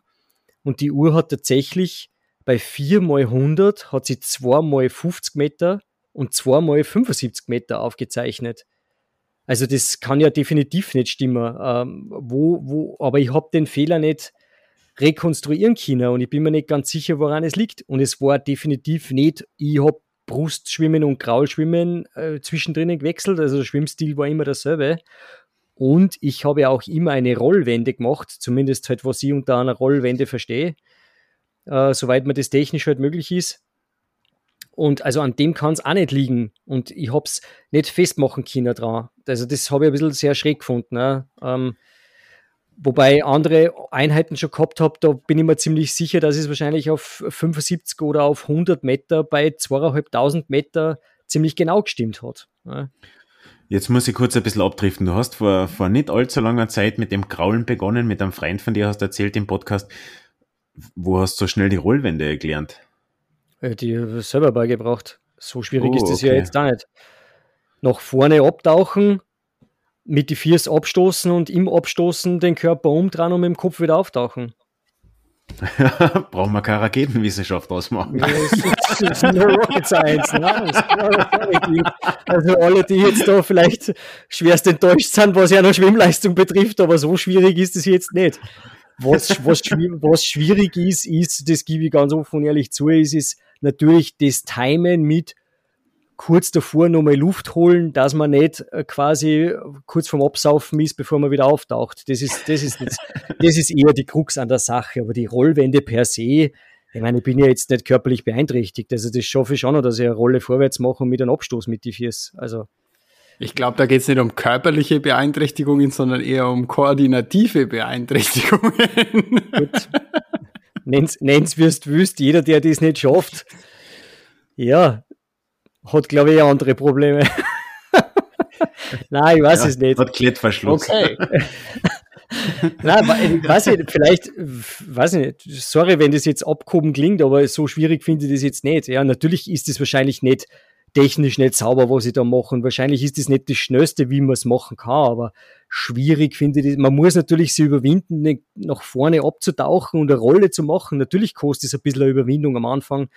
Und die Uhr hat tatsächlich bei 4 mal 100 hat sie 2 mal 50 Meter und 2 mal 75 Meter aufgezeichnet. Also das kann ja definitiv nicht stimmen. Ähm, wo, wo, aber ich habe den Fehler nicht rekonstruieren können und ich bin mir nicht ganz sicher, woran es liegt. Und es war definitiv nicht, ich habe Brustschwimmen und Graulschwimmen äh, zwischendrin gewechselt, also der Schwimmstil war immer derselbe. Und ich habe auch immer eine Rollwende gemacht, zumindest halt, was ich unter einer Rollwende verstehe, äh, soweit mir das technisch halt möglich ist. Und also an dem kann es auch nicht liegen. Und ich habe es nicht festmachen können dran. Also das habe ich ein bisschen sehr schräg gefunden. Ne? Ähm, wobei andere Einheiten schon gehabt habe, da bin ich mir ziemlich sicher, dass es wahrscheinlich auf 75 oder auf 100 Meter bei 2500 Meter ziemlich genau gestimmt hat. Jetzt muss ich kurz ein bisschen abdriften. Du hast vor, vor nicht allzu langer Zeit mit dem Kraulen begonnen, mit einem Freund von dir hast du erzählt im Podcast. Wo hast du so schnell die Rollwände gelernt? Die selber beigebracht. So schwierig oh, ist das okay. ja jetzt da nicht. Nach vorne abtauchen, mit die Viers abstoßen und im Abstoßen den Körper umdrehen und mit dem Kopf wieder auftauchen. Brauchen wir keine Raketenwissenschaft ausmachen. Ja, das ist nur Rocket Science. Ne? Also alle, die jetzt da vielleicht schwerst enttäuscht sind, was ja noch Schwimmleistung betrifft, aber so schwierig ist es jetzt nicht. Was, was, was schwierig ist, ist, das gebe ich ganz offen und ehrlich zu, ist, ist natürlich das Timen mit kurz davor nochmal Luft holen, dass man nicht äh, quasi kurz vorm Absaufen ist, bevor man wieder auftaucht. Das ist, das ist, das, das ist eher die Krux an der Sache. Aber die Rollwände per se, ich meine, ich bin ja jetzt nicht körperlich beeinträchtigt. Also das schaffe ich schon noch, dass ich eine Rolle vorwärts mache und mit einem Abstoß mit die Viers. Also. Ich glaube, da geht es nicht um körperliche Beeinträchtigungen, sondern eher um koordinative Beeinträchtigungen. Gut. Nenn's, nenn's du willst. Jeder, der das nicht schafft, ja, hat, glaube ich, andere Probleme. Nein, ich weiß ja, es nicht. Hat Klettverschluss. Okay. Nein, ich weiß nicht, vielleicht, weiß ich nicht, sorry, wenn das jetzt abgehoben klingt, aber so schwierig finde ich das jetzt nicht. Ja, natürlich ist es wahrscheinlich nicht technisch nicht sauber, was ich da mache. Und wahrscheinlich ist das nicht das Schnellste, wie man es machen kann, aber schwierig finde ich das. Man muss natürlich sich überwinden, nach vorne abzutauchen und eine Rolle zu machen. Natürlich kostet es ein bisschen eine Überwindung am Anfang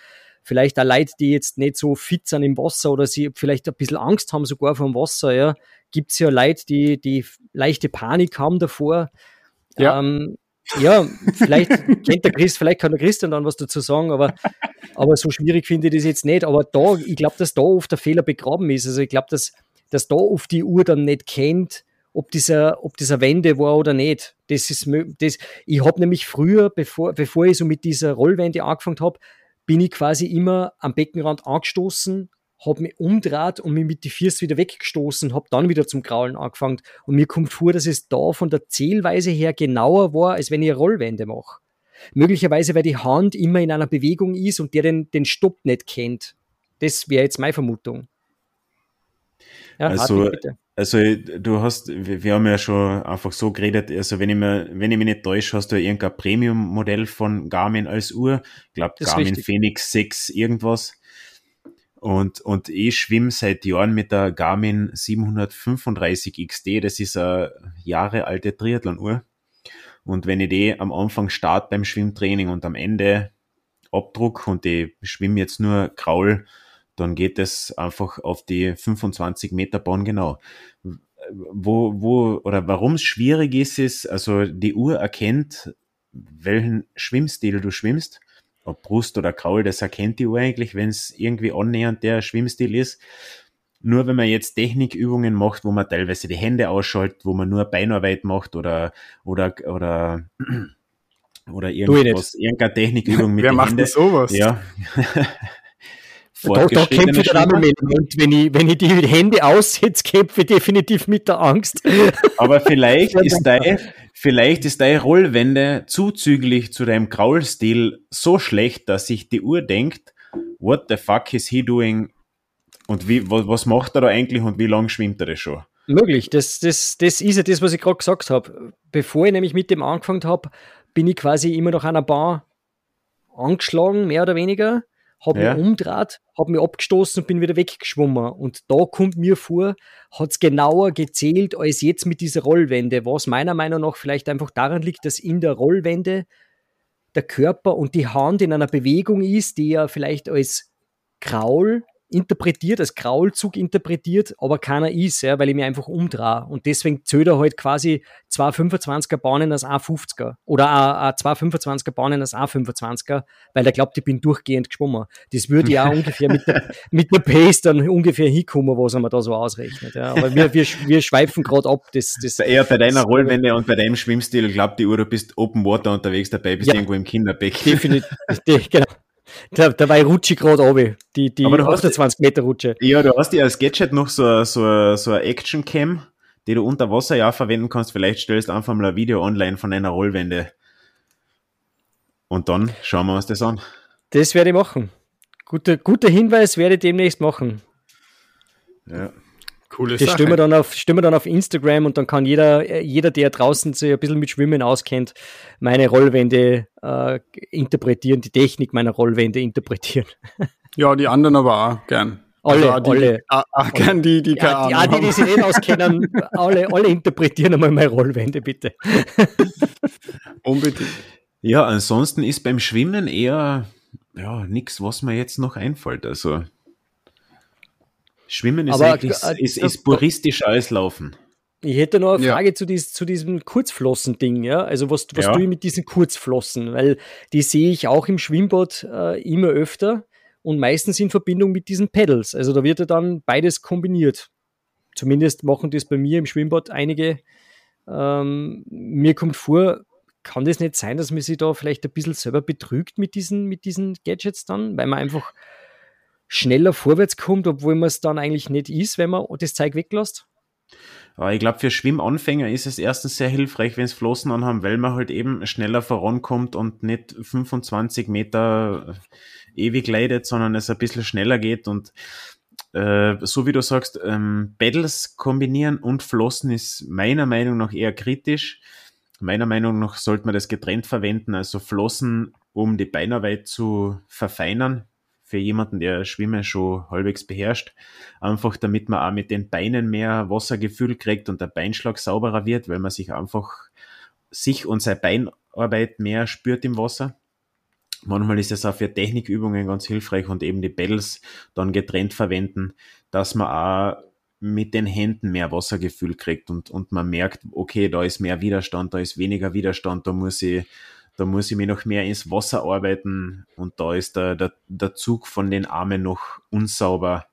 vielleicht auch Leute, die jetzt nicht so fit sind im Wasser oder sie vielleicht ein bisschen Angst haben sogar vom Wasser, ja, gibt es ja Leute, die, die leichte Panik haben davor. Ja. Ähm, ja, vielleicht kennt der Christ, vielleicht kann der Christian dann was dazu sagen, aber, aber so schwierig finde ich das jetzt nicht. Aber da, ich glaube, dass da oft der Fehler begraben ist. Also ich glaube, dass, dass da oft die Uhr dann nicht kennt, ob dieser, ob dieser Wende war oder nicht. Das ist, das, ich habe nämlich früher, bevor, bevor ich so mit dieser Rollwende angefangen habe, bin ich quasi immer am Beckenrand angestoßen, habe mich umdreht und mich mit die Füße wieder weggestoßen, habe dann wieder zum Kraulen angefangen. Und mir kommt vor, dass es da von der Zählweise her genauer war, als wenn ich eine Rollwende mache. Möglicherweise, weil die Hand immer in einer Bewegung ist und der den, den Stopp nicht kennt. Das wäre jetzt meine Vermutung. Ja, also, Hartwig, also du hast, wir haben ja schon einfach so geredet, also wenn ich mir, wenn ich mich nicht täusche, hast du ja irgendein Premium-Modell von Garmin als Uhr. Ich glaube Garmin richtig. Phoenix 6 irgendwas. Und, und ich schwimme seit Jahren mit der Garmin 735 XD, das ist eine Jahre alte Triathlon-Uhr. Und wenn ich die am Anfang start beim Schwimmtraining und am Ende Abdruck und ich schwimme jetzt nur Kraul, dann geht es einfach auf die 25 Meter Bahn genau. Wo, wo oder warum es schwierig ist, ist, also die Uhr erkennt, welchen Schwimmstil du schwimmst ob Brust oder Kraul, das erkennt die Uhr eigentlich, wenn es irgendwie annähernd der Schwimmstil ist. Nur wenn man jetzt Technikübungen macht, wo man teilweise die Hände ausschaltet, wo man nur Beinarbeit macht oder, oder, oder, oder irgendwas, irgendeine Technikübung mit Wer macht Händen. sowas? Ja. Da, da kämpfe ich dann auch mit. Und wenn ich, wenn ich die Hände aussetze, kämpfe ich definitiv mit der Angst. Aber vielleicht ist dein, vielleicht ist deine Rollwende zuzüglich zu deinem Kraulstil so schlecht, dass sich die Uhr denkt, what the fuck is he doing? Und wie, was, macht er da eigentlich und wie lang schwimmt er das schon? Möglich. Das, das, das ist ja das, was ich gerade gesagt habe. Bevor ich nämlich mit dem angefangen habe, bin ich quasi immer noch an einer Bahn angeschlagen, mehr oder weniger, habe Ja. mich umgedreht, habe mich abgestoßen und bin wieder weggeschwommen. Und da kommt mir vor, hat es genauer gezählt als jetzt mit dieser Rollwende, was meiner Meinung nach vielleicht einfach daran liegt, dass in der Rollwende der Körper und die Hand in einer Bewegung ist, die ja vielleicht als Kraul interpretiert, als Kraulzug interpretiert, aber keiner ist, ja, weil ich mich einfach umdrehe. Und deswegen zählt er halt quasi zwei 25er Bahnen als A50er oder a, a zwei 25er Bahnen als A25er, weil er glaubt, ich bin durchgehend geschwommen. Das würde ja ungefähr mit der, mit der Pace dann ungefähr hinkommen, was er mir da so ausrechnet. Ja. Aber wir, wir, wir schweifen gerade ab. Das, das, Eher bei deiner Rollwende und bei deinem Schwimmstil glaubt die Uhr, du bist Open Water unterwegs, dabei bist Ja. irgendwo im Kinderbecken. definitiv, de, genau. Da, dabei rutsche ich gerade runter, die, die Aber du hast- 28 Meter Rutsche. Ja, du hast ja als Gadget noch so, so, so eine Action-Cam, die du unter Wasser ja verwenden kannst. Vielleicht stellst du einfach mal ein Video online von einer Rollwende. Und dann schauen wir uns das an. Das werde ich machen. Guter, guter Hinweis werde ich demnächst machen. Ja. Coole Das Sache. stellen wir, dann auf, stellen wir dann auf Instagram und dann kann jeder, jeder, der draußen sich ein bisschen mit Schwimmen auskennt, meine Rollwände äh, interpretieren, die Technik meiner Rollwände interpretieren. Ja, die anderen aber auch gern. Alle, auch die, alle. Ah, ah, gern die, die keine Ja, die, Ahnung auch die, die sich nicht auskennen, alle, alle interpretieren einmal meine Rollwände, bitte. Unbedingt. ja, ansonsten ist beim Schwimmen eher ja, nix, was mir jetzt noch einfällt. Also Schwimmen ist Aber, eigentlich äh, ist, das- ist puristischer als Laufen. Ich hätte noch eine Ja. Frage zu, dies, zu diesem Kurzflossen-Ding, ja. Also was, was Ja. tue ich mit diesen Kurzflossen? Weil die sehe ich auch im Schwimmbad äh, immer öfter und meistens in Verbindung mit diesen Pedals. Also da wird ja dann beides kombiniert. Zumindest machen das bei mir im Schwimmbad einige. Ähm, mir kommt vor, kann das nicht sein, dass man sich da vielleicht ein bisschen selber betrügt mit diesen, mit diesen Gadgets dann, weil man einfach schneller vorwärts kommt, obwohl man es dann eigentlich nicht ist, wenn man das Zeug weglässt? Ich glaube, für Schwimmanfänger ist es erstens sehr hilfreich, wenn es Flossen anhaben, weil man halt eben schneller vorankommt und nicht 25 Meter ewig leidet, sondern es ein bisschen schneller geht und äh, so wie du sagst, ähm, Pedals kombinieren und Flossen ist meiner Meinung nach eher kritisch. Meiner Meinung nach sollte man das getrennt verwenden, also Flossen, um die Beinarbeit zu verfeinern, für jemanden, der Schwimmen schon halbwegs beherrscht. Einfach damit man auch mit den Beinen mehr Wassergefühl kriegt und der Beinschlag sauberer wird, weil man sich einfach sich und seine Beinarbeit mehr spürt im Wasser. Manchmal ist es auch für Technikübungen ganz hilfreich und eben die Pedals dann getrennt verwenden, dass man auch mit den Händen mehr Wassergefühl kriegt und, und man merkt, okay, da ist mehr Widerstand, da ist weniger Widerstand, da muss ich, da muss ich mich noch mehr ins Wasser arbeiten und da ist der, der, der Zug von den Armen noch unsauber.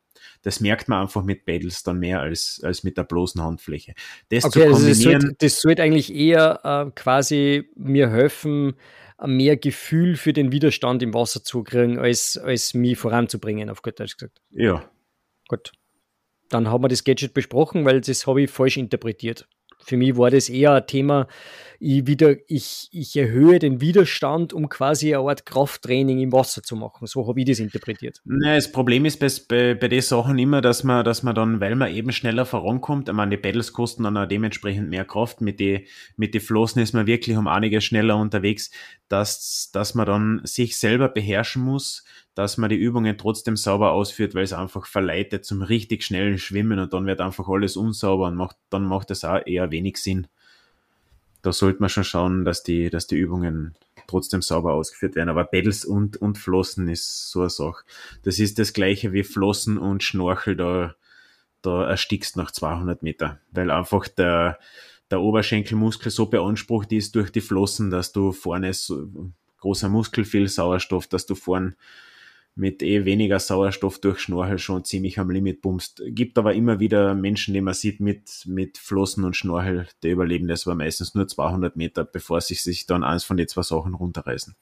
Das merkt man einfach mit Pedals dann mehr als, als mit der bloßen Handfläche. Das Okay, zu also kombinieren, sollte, das sollte eigentlich eher äh, quasi mir helfen, mehr Gefühl für den Widerstand im Wasser zu kriegen, als, als mich voranzubringen, auf gut Deutsch gesagt. ja, Gut. Dann haben wir das Gadget besprochen, weil das habe ich falsch interpretiert. Für mich war das eher ein Thema, ich, wieder, ich, ich erhöhe den Widerstand, um quasi eine Art Krafttraining im Wasser zu machen. So habe ich das interpretiert. Ja, das Problem ist bei, bei, bei den Sachen immer, dass man, dass man dann, weil man eben schneller vorankommt, ich meine, die Pedals kosten dann auch dementsprechend mehr Kraft, mit den mit die Flossen ist man wirklich um einiges schneller unterwegs, dass, dass man dann sich selber beherrschen muss, dass man die Übungen trotzdem sauber ausführt, weil es einfach verleitet zum richtig schnellen Schwimmen und dann wird einfach alles unsauber und macht, dann macht es auch eher wenig Sinn. Da sollte man schon schauen, dass die, dass die Übungen trotzdem sauber ausgeführt werden. Aber Pedals und, und Flossen ist so eine Sache. Das ist das gleiche wie Flossen und Schnorchel, da, da erstickst nach 200 Meter, weil einfach der, der Oberschenkelmuskel so beansprucht ist durch die Flossen, dass du vorne so großer Muskel viel Sauerstoff, dass du vorn mit eh weniger Sauerstoff durch Schnorchel schon ziemlich am Limit bummst. Gibt aber immer wieder Menschen, die man sieht mit, mit Flossen und Schnorchel, die überleben das aber meistens nur 200 Meter, bevor sie sich dann eins von den zwei Sachen runterreißen.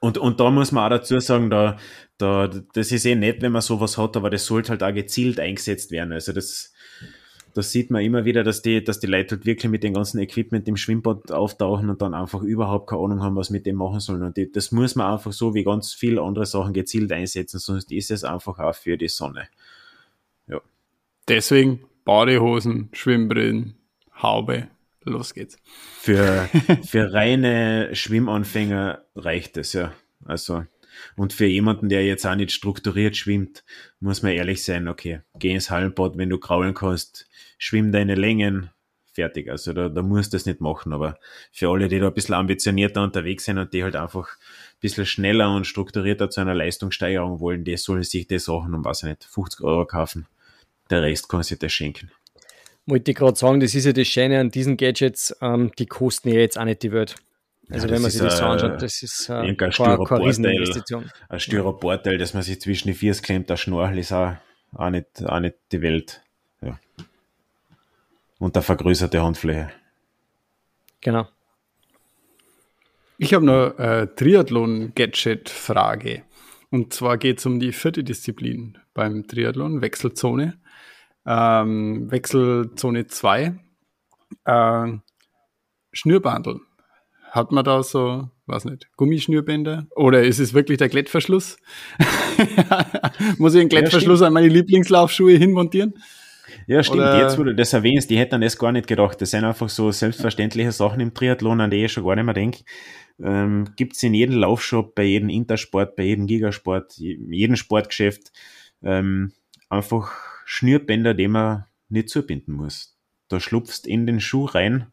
Und, und da muss man auch dazu sagen, da, da, das ist eh nett, wenn man sowas hat, aber das sollte halt auch gezielt eingesetzt werden. Also das, das sieht man immer wieder, dass die, dass die Leute halt wirklich mit dem ganzen Equipment im Schwimmbad auftauchen und dann einfach überhaupt keine Ahnung haben, was mit dem machen sollen. Und die, das muss man einfach so wie ganz viele andere Sachen gezielt einsetzen, sonst ist es einfach auch für die Sonne. Ja. Deswegen Badehosen, Schwimmbrillen, Haube, los geht's. Für, für reine Schwimmanfänger reicht es, ja. Also, und für jemanden, der jetzt auch nicht strukturiert schwimmt, muss man ehrlich sein, okay, geh ins Hallenbad, wenn du kraulen kannst, schwimm deine Längen, fertig. Also da, da musst du das nicht machen. Aber für alle, die da ein bisschen ambitionierter unterwegs sind und die halt einfach ein bisschen schneller und strukturierter zu einer Leistungssteigerung wollen, die sollen sich die Sachen um, was ich nicht, 50 Euro kaufen. Der Rest kann sich das schenken. Wollte ich gerade sagen, das ist ja das Schöne an diesen Gadgets, ähm, die kosten ja jetzt auch nicht die Welt. Also ja, wenn man sich das so anschaut, das ist äh, ein Styroporteil, ein Styroporteil, dass man sich zwischen die Viers klemmt, der Schnorchel ist auch, auch, nicht, auch nicht die Welt. Und der vergrößerte Handfläche. Genau. Ich habe noch eine Triathlon-Gadget-Frage. Und zwar geht es um die vierte Disziplin beim Triathlon, Wechselzone. Ähm, Wechselzone 2. Äh, Schnürbandel hat man da so, weiß nicht, Gummischnürbänder? Oder ist es wirklich der Klettverschluss? Muss ich einen Klettverschluss ja, an meine Lieblingslaufschuhe hinmontieren? Ja, stimmt. Oder Jetzt, wo du das erwähnst, die hätten das gar nicht gedacht. Das sind einfach so selbstverständliche Sachen im Triathlon, an die ich schon gar nicht mehr denke. Ähm, Gibt es in jedem Laufshop, bei jedem Intersport, bei jedem Gigasport, jedem Sportgeschäft ähm, einfach Schnürbänder, die man nicht zubinden muss. Da schlupfst in den Schuh rein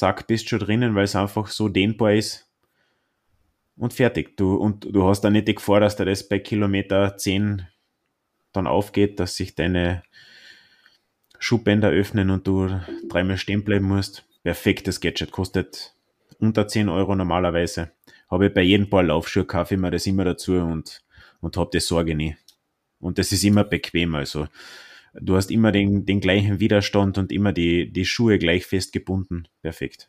zack, bist schon drinnen, weil es einfach so dehnbar ist. Und fertig. Du, und du hast dann nicht die Gefahr, dass dir das bei Kilometer 10 dann aufgeht, dass sich deine Schuhbänder öffnen und du dreimal stehen bleiben musst. Perfektes Gadget. Kostet unter 10 Euro normalerweise. Habe ich bei jedem Paar Laufschuhe kaufe ich mir das immer dazu und, und habe die Sorge nie. Und das ist immer bequem. Also du hast immer den, den gleichen Widerstand und immer die, die Schuhe gleich fest gebunden. Perfekt.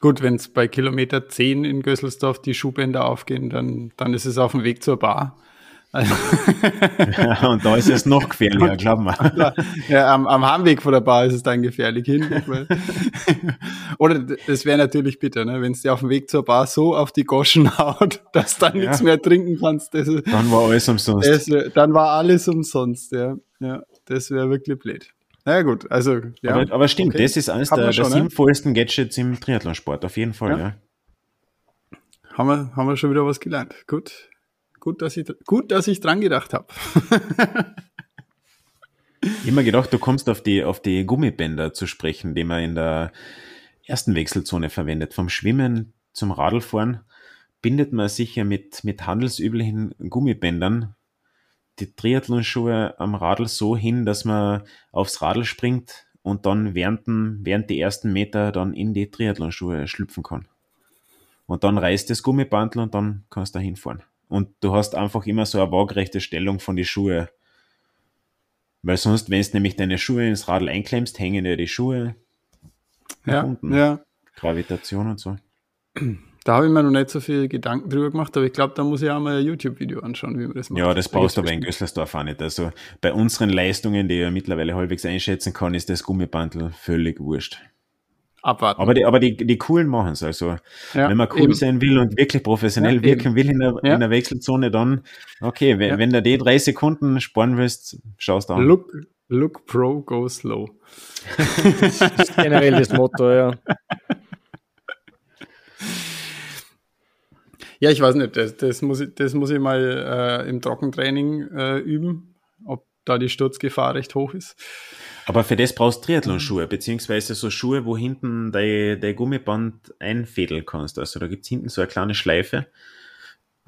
Gut, wenn es bei Kilometer 10 in Gösselsdorf die Schuhbänder aufgehen, dann, dann ist es auf dem Weg zur Bar. Also ja, und da ist es noch gefährlicher, glaub mal. Ja, am, am Heimweg von der Bar ist es dann gefährlich hin. Oder das wäre natürlich bitter, ne? wenn es dir auf dem Weg zur Bar so auf die Goschen haut, dass du dann ja. nichts mehr trinken kannst. Das, dann war alles umsonst. Das, dann war alles umsonst, ja. ja das wäre wirklich blöd. Na ja, gut, also ja. Aber, aber stimmt, okay. das ist eines der, schon, der ne? sinnvollsten Gadgets im Triathlonsport, auf jeden Fall, ja. ja. Haben wir, haben wir schon wieder was gelernt. Gut. Gut, dass ich, gut, dass ich dran gedacht habe. Immer gedacht, du kommst auf die, auf die Gummibänder zu sprechen, die man in der ersten Wechselzone verwendet. Vom Schwimmen zum Radlfahren bindet man sicher mit, mit handelsüblichen Gummibändern die Triathlonschuhe am Radl so hin, dass man aufs Radl springt und dann während, während die ersten Meter dann in die Triathlonschuhe schlüpfen kann. Und dann reißt das Gummibandel und dann kannst du da hinfahren. Und du hast einfach immer so eine waagerechte Stellung von die Schuhe. Weil sonst, wenn du nämlich deine Schuhe ins Radl einklemmst, hängen ja die Schuhe ja, unten. Ja. Gravitation und so. Da habe ich mir noch nicht so viel Gedanken drüber gemacht, aber ich glaube, da muss ich auch mal ein YouTube-Video anschauen, wie man das macht. Ja, das brauchst du aber in Gößlersdorf auch nicht. Also bei unseren Leistungen, die ich ja mittlerweile halbwegs einschätzen kann, ist das Gummibandel völlig wurscht abwarten. Aber die, aber die, die coolen machen es. Also, ja, wenn man cool eben. sein will und wirklich professionell ja, wirken eben. will in der, ja. in der Wechselzone, dann, okay, wenn, wenn du die drei Sekunden sparen willst, schaust du an. Look, look pro, go slow. das ist generell das Motto, ja. Ja, ich weiß nicht, das, das, muss, ich, das muss ich mal äh, im Trockentraining äh, üben, ob da die Sturzgefahr recht hoch ist. Aber für das brauchst du Triathlon-Schuhe, beziehungsweise so Schuhe, wo hinten dein, dein Gummiband einfädeln kannst. Also da gibt's hinten so eine kleine Schleife.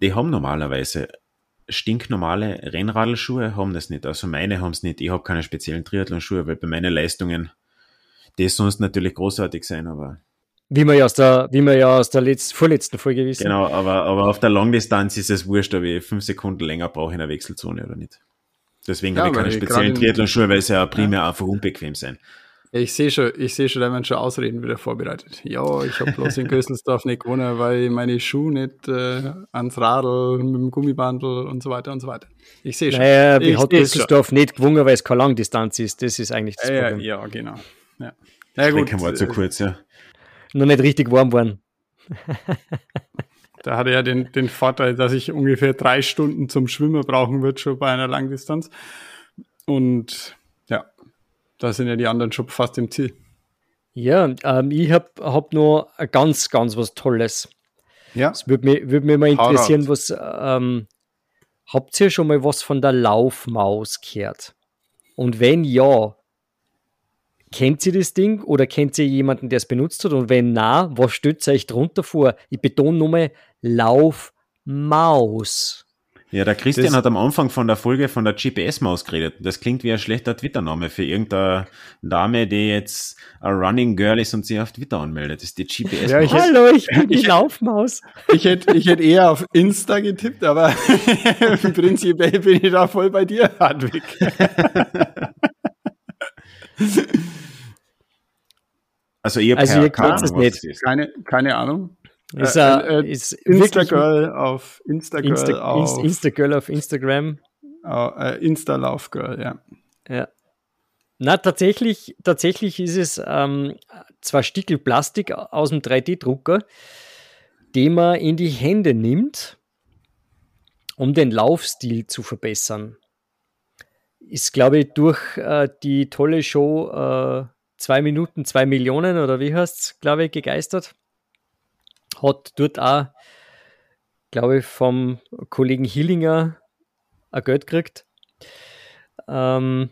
Die haben normalerweise stinknormale Rennradelschuhe, haben das nicht. Also meine haben es nicht. Ich habe keine speziellen Triathlon-Schuhe, weil bei meinen Leistungen die sonst natürlich großartig sein, aber Wie wir ja aus der, wie wir ja aus der letzten, vorletzten Folge wissen. Genau, aber, aber auf der Langdistanz ist es wurscht, ob ich fünf Sekunden länger brauche in der Wechselzone oder nicht. Deswegen ja, habe ich keine speziellen Triathlon-Schuhe, weil sie ja primär ja. einfach unbequem sein. Ich sehe schon, ich sehe schon, da werden schon Ausreden wieder vorbereitet. Ja, ich habe bloß in Gösselsdorf nicht gewonnen, weil meine Schuhe nicht äh, ans Radl mit dem Gummibandel und so weiter und so weiter. Ich sehe schon. Naja, wie hat Gösselsdorf nicht gewonnen, weil es keine Langdistanz ist. Das ist eigentlich das Problem. Ja, ja genau. Ja. Na gut. war zu kurz, ja. Noch nicht richtig warm geworden. da hatte ja den, den Vorteil, dass ich ungefähr drei Stunden zum Schwimmen brauchen würde, schon bei einer Langdistanz. Und ja, da sind ja die anderen schon fast im Ziel. Ja, ähm, ich habe hab nur ganz, ganz was Tolles. Ja. Es würde mich, würd mich mal interessieren, was ähm, habt ihr schon mal was von der Laufmaus gehört? Und wenn ja, kennt ihr das Ding oder kennt ihr jemanden, der es benutzt hat? Und wenn na, was ihr euch drunter vor? Ich betone nur mal Laufmaus. Ja, der Christian das, hat am Anfang von der Folge von der GPS-Maus geredet. Das klingt wie ein schlechter Twitter-Name für irgendeine Dame, die jetzt ein Running Girl ist und sich auf Twitter anmeldet. Das ist die GPS-Maus. Ja, ich Hallo, ich bin die Laufmaus. Ich hätte, ich hätte eher auf Insta getippt, aber im Prinzip bin ich da voll bei dir, Hartwig. Also ihr, also ihr kennt es nicht. Keine, keine Ahnung. Ist, äh, äh, ist Instagirl auf Instagirl Insta, auf Instagirl auf Instagram. Oh, äh, Insta-Laufgirl, ja. Ja. Na, tatsächlich, tatsächlich ist es ähm, zwei Stickel Plastik aus dem 3D-Drucker, die man in die Hände nimmt, um den Laufstil zu verbessern. Ist, glaube ich, durch äh, die tolle Show äh, zwei Minuten, zwei Millionen oder wie heißt es, glaube ich, gegeistert hat dort auch, glaube ich, vom Kollegen Hillinger ein Geld gekriegt. Ähm,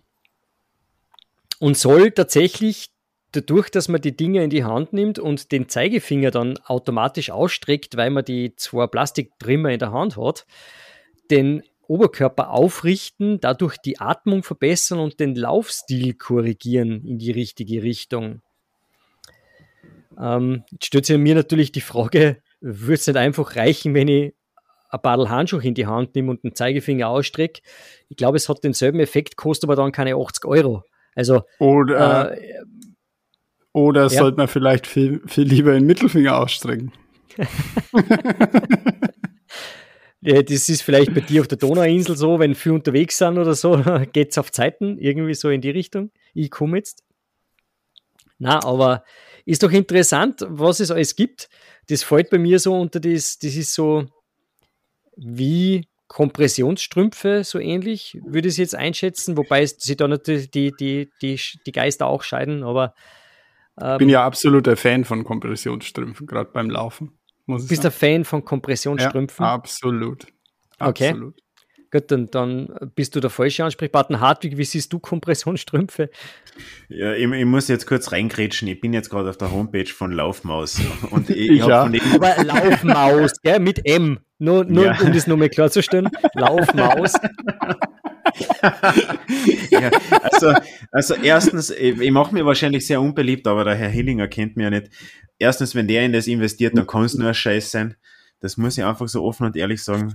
und soll tatsächlich dadurch, dass man die Dinge in die Hand nimmt und den Zeigefinger dann automatisch ausstreckt, weil man die zwei Plastiktrimmer in der Hand hat, den Oberkörper aufrichten, dadurch die Atmung verbessern und den Laufstil korrigieren in die richtige Richtung. Ähm, jetzt stellt sich mir natürlich die Frage, würde es nicht einfach reichen, wenn ich ein paar Handschuhe in die Hand nehme und einen Zeigefinger ausstrecke? Ich glaube, es hat denselben Effekt, kostet aber dann keine 80 Euro. Also, oder äh, oder ja. sollte man vielleicht viel, viel lieber den Mittelfinger ausstrecken? das ist vielleicht bei dir auf der Donauinsel so, wenn viele unterwegs sind oder so, geht es auf Zeiten, irgendwie so in die Richtung. Ich komme jetzt. Na, aber ist doch interessant, was es alles gibt. Das fällt bei mir so unter das, das ist so wie Kompressionsstrümpfe, so ähnlich, würde ich es jetzt einschätzen, wobei sie da natürlich die, die, die, die Geister auch scheiden, aber. Ähm, ich bin ja absoluter Fan von Kompressionsstrümpfen, gerade beim Laufen. Muss ich bist sagen. Fan von Kompressionsstrümpfen? Ja, absolut. Okay. Absolut. Gut, dann, dann bist du der falsche Ansprechpartner. Hartwig, wie siehst du Kompressionsstrümpfe? Ja, ich, ich muss jetzt kurz reingrätschen. Ich bin jetzt gerade auf der Homepage von Laufmaus. Und ich, ich ja. Aber Laufmaus, gell, mit M. Nur, nur ja. um das nochmal klarzustellen. Laufmaus. Ja, also, also erstens, ich, ich mache mir wahrscheinlich sehr unbeliebt, aber der Herr Hillinger kennt mich ja nicht. Erstens, wenn der in das investiert, dann kann es nur ein Scheiß sein. Das muss ich einfach so offen und ehrlich sagen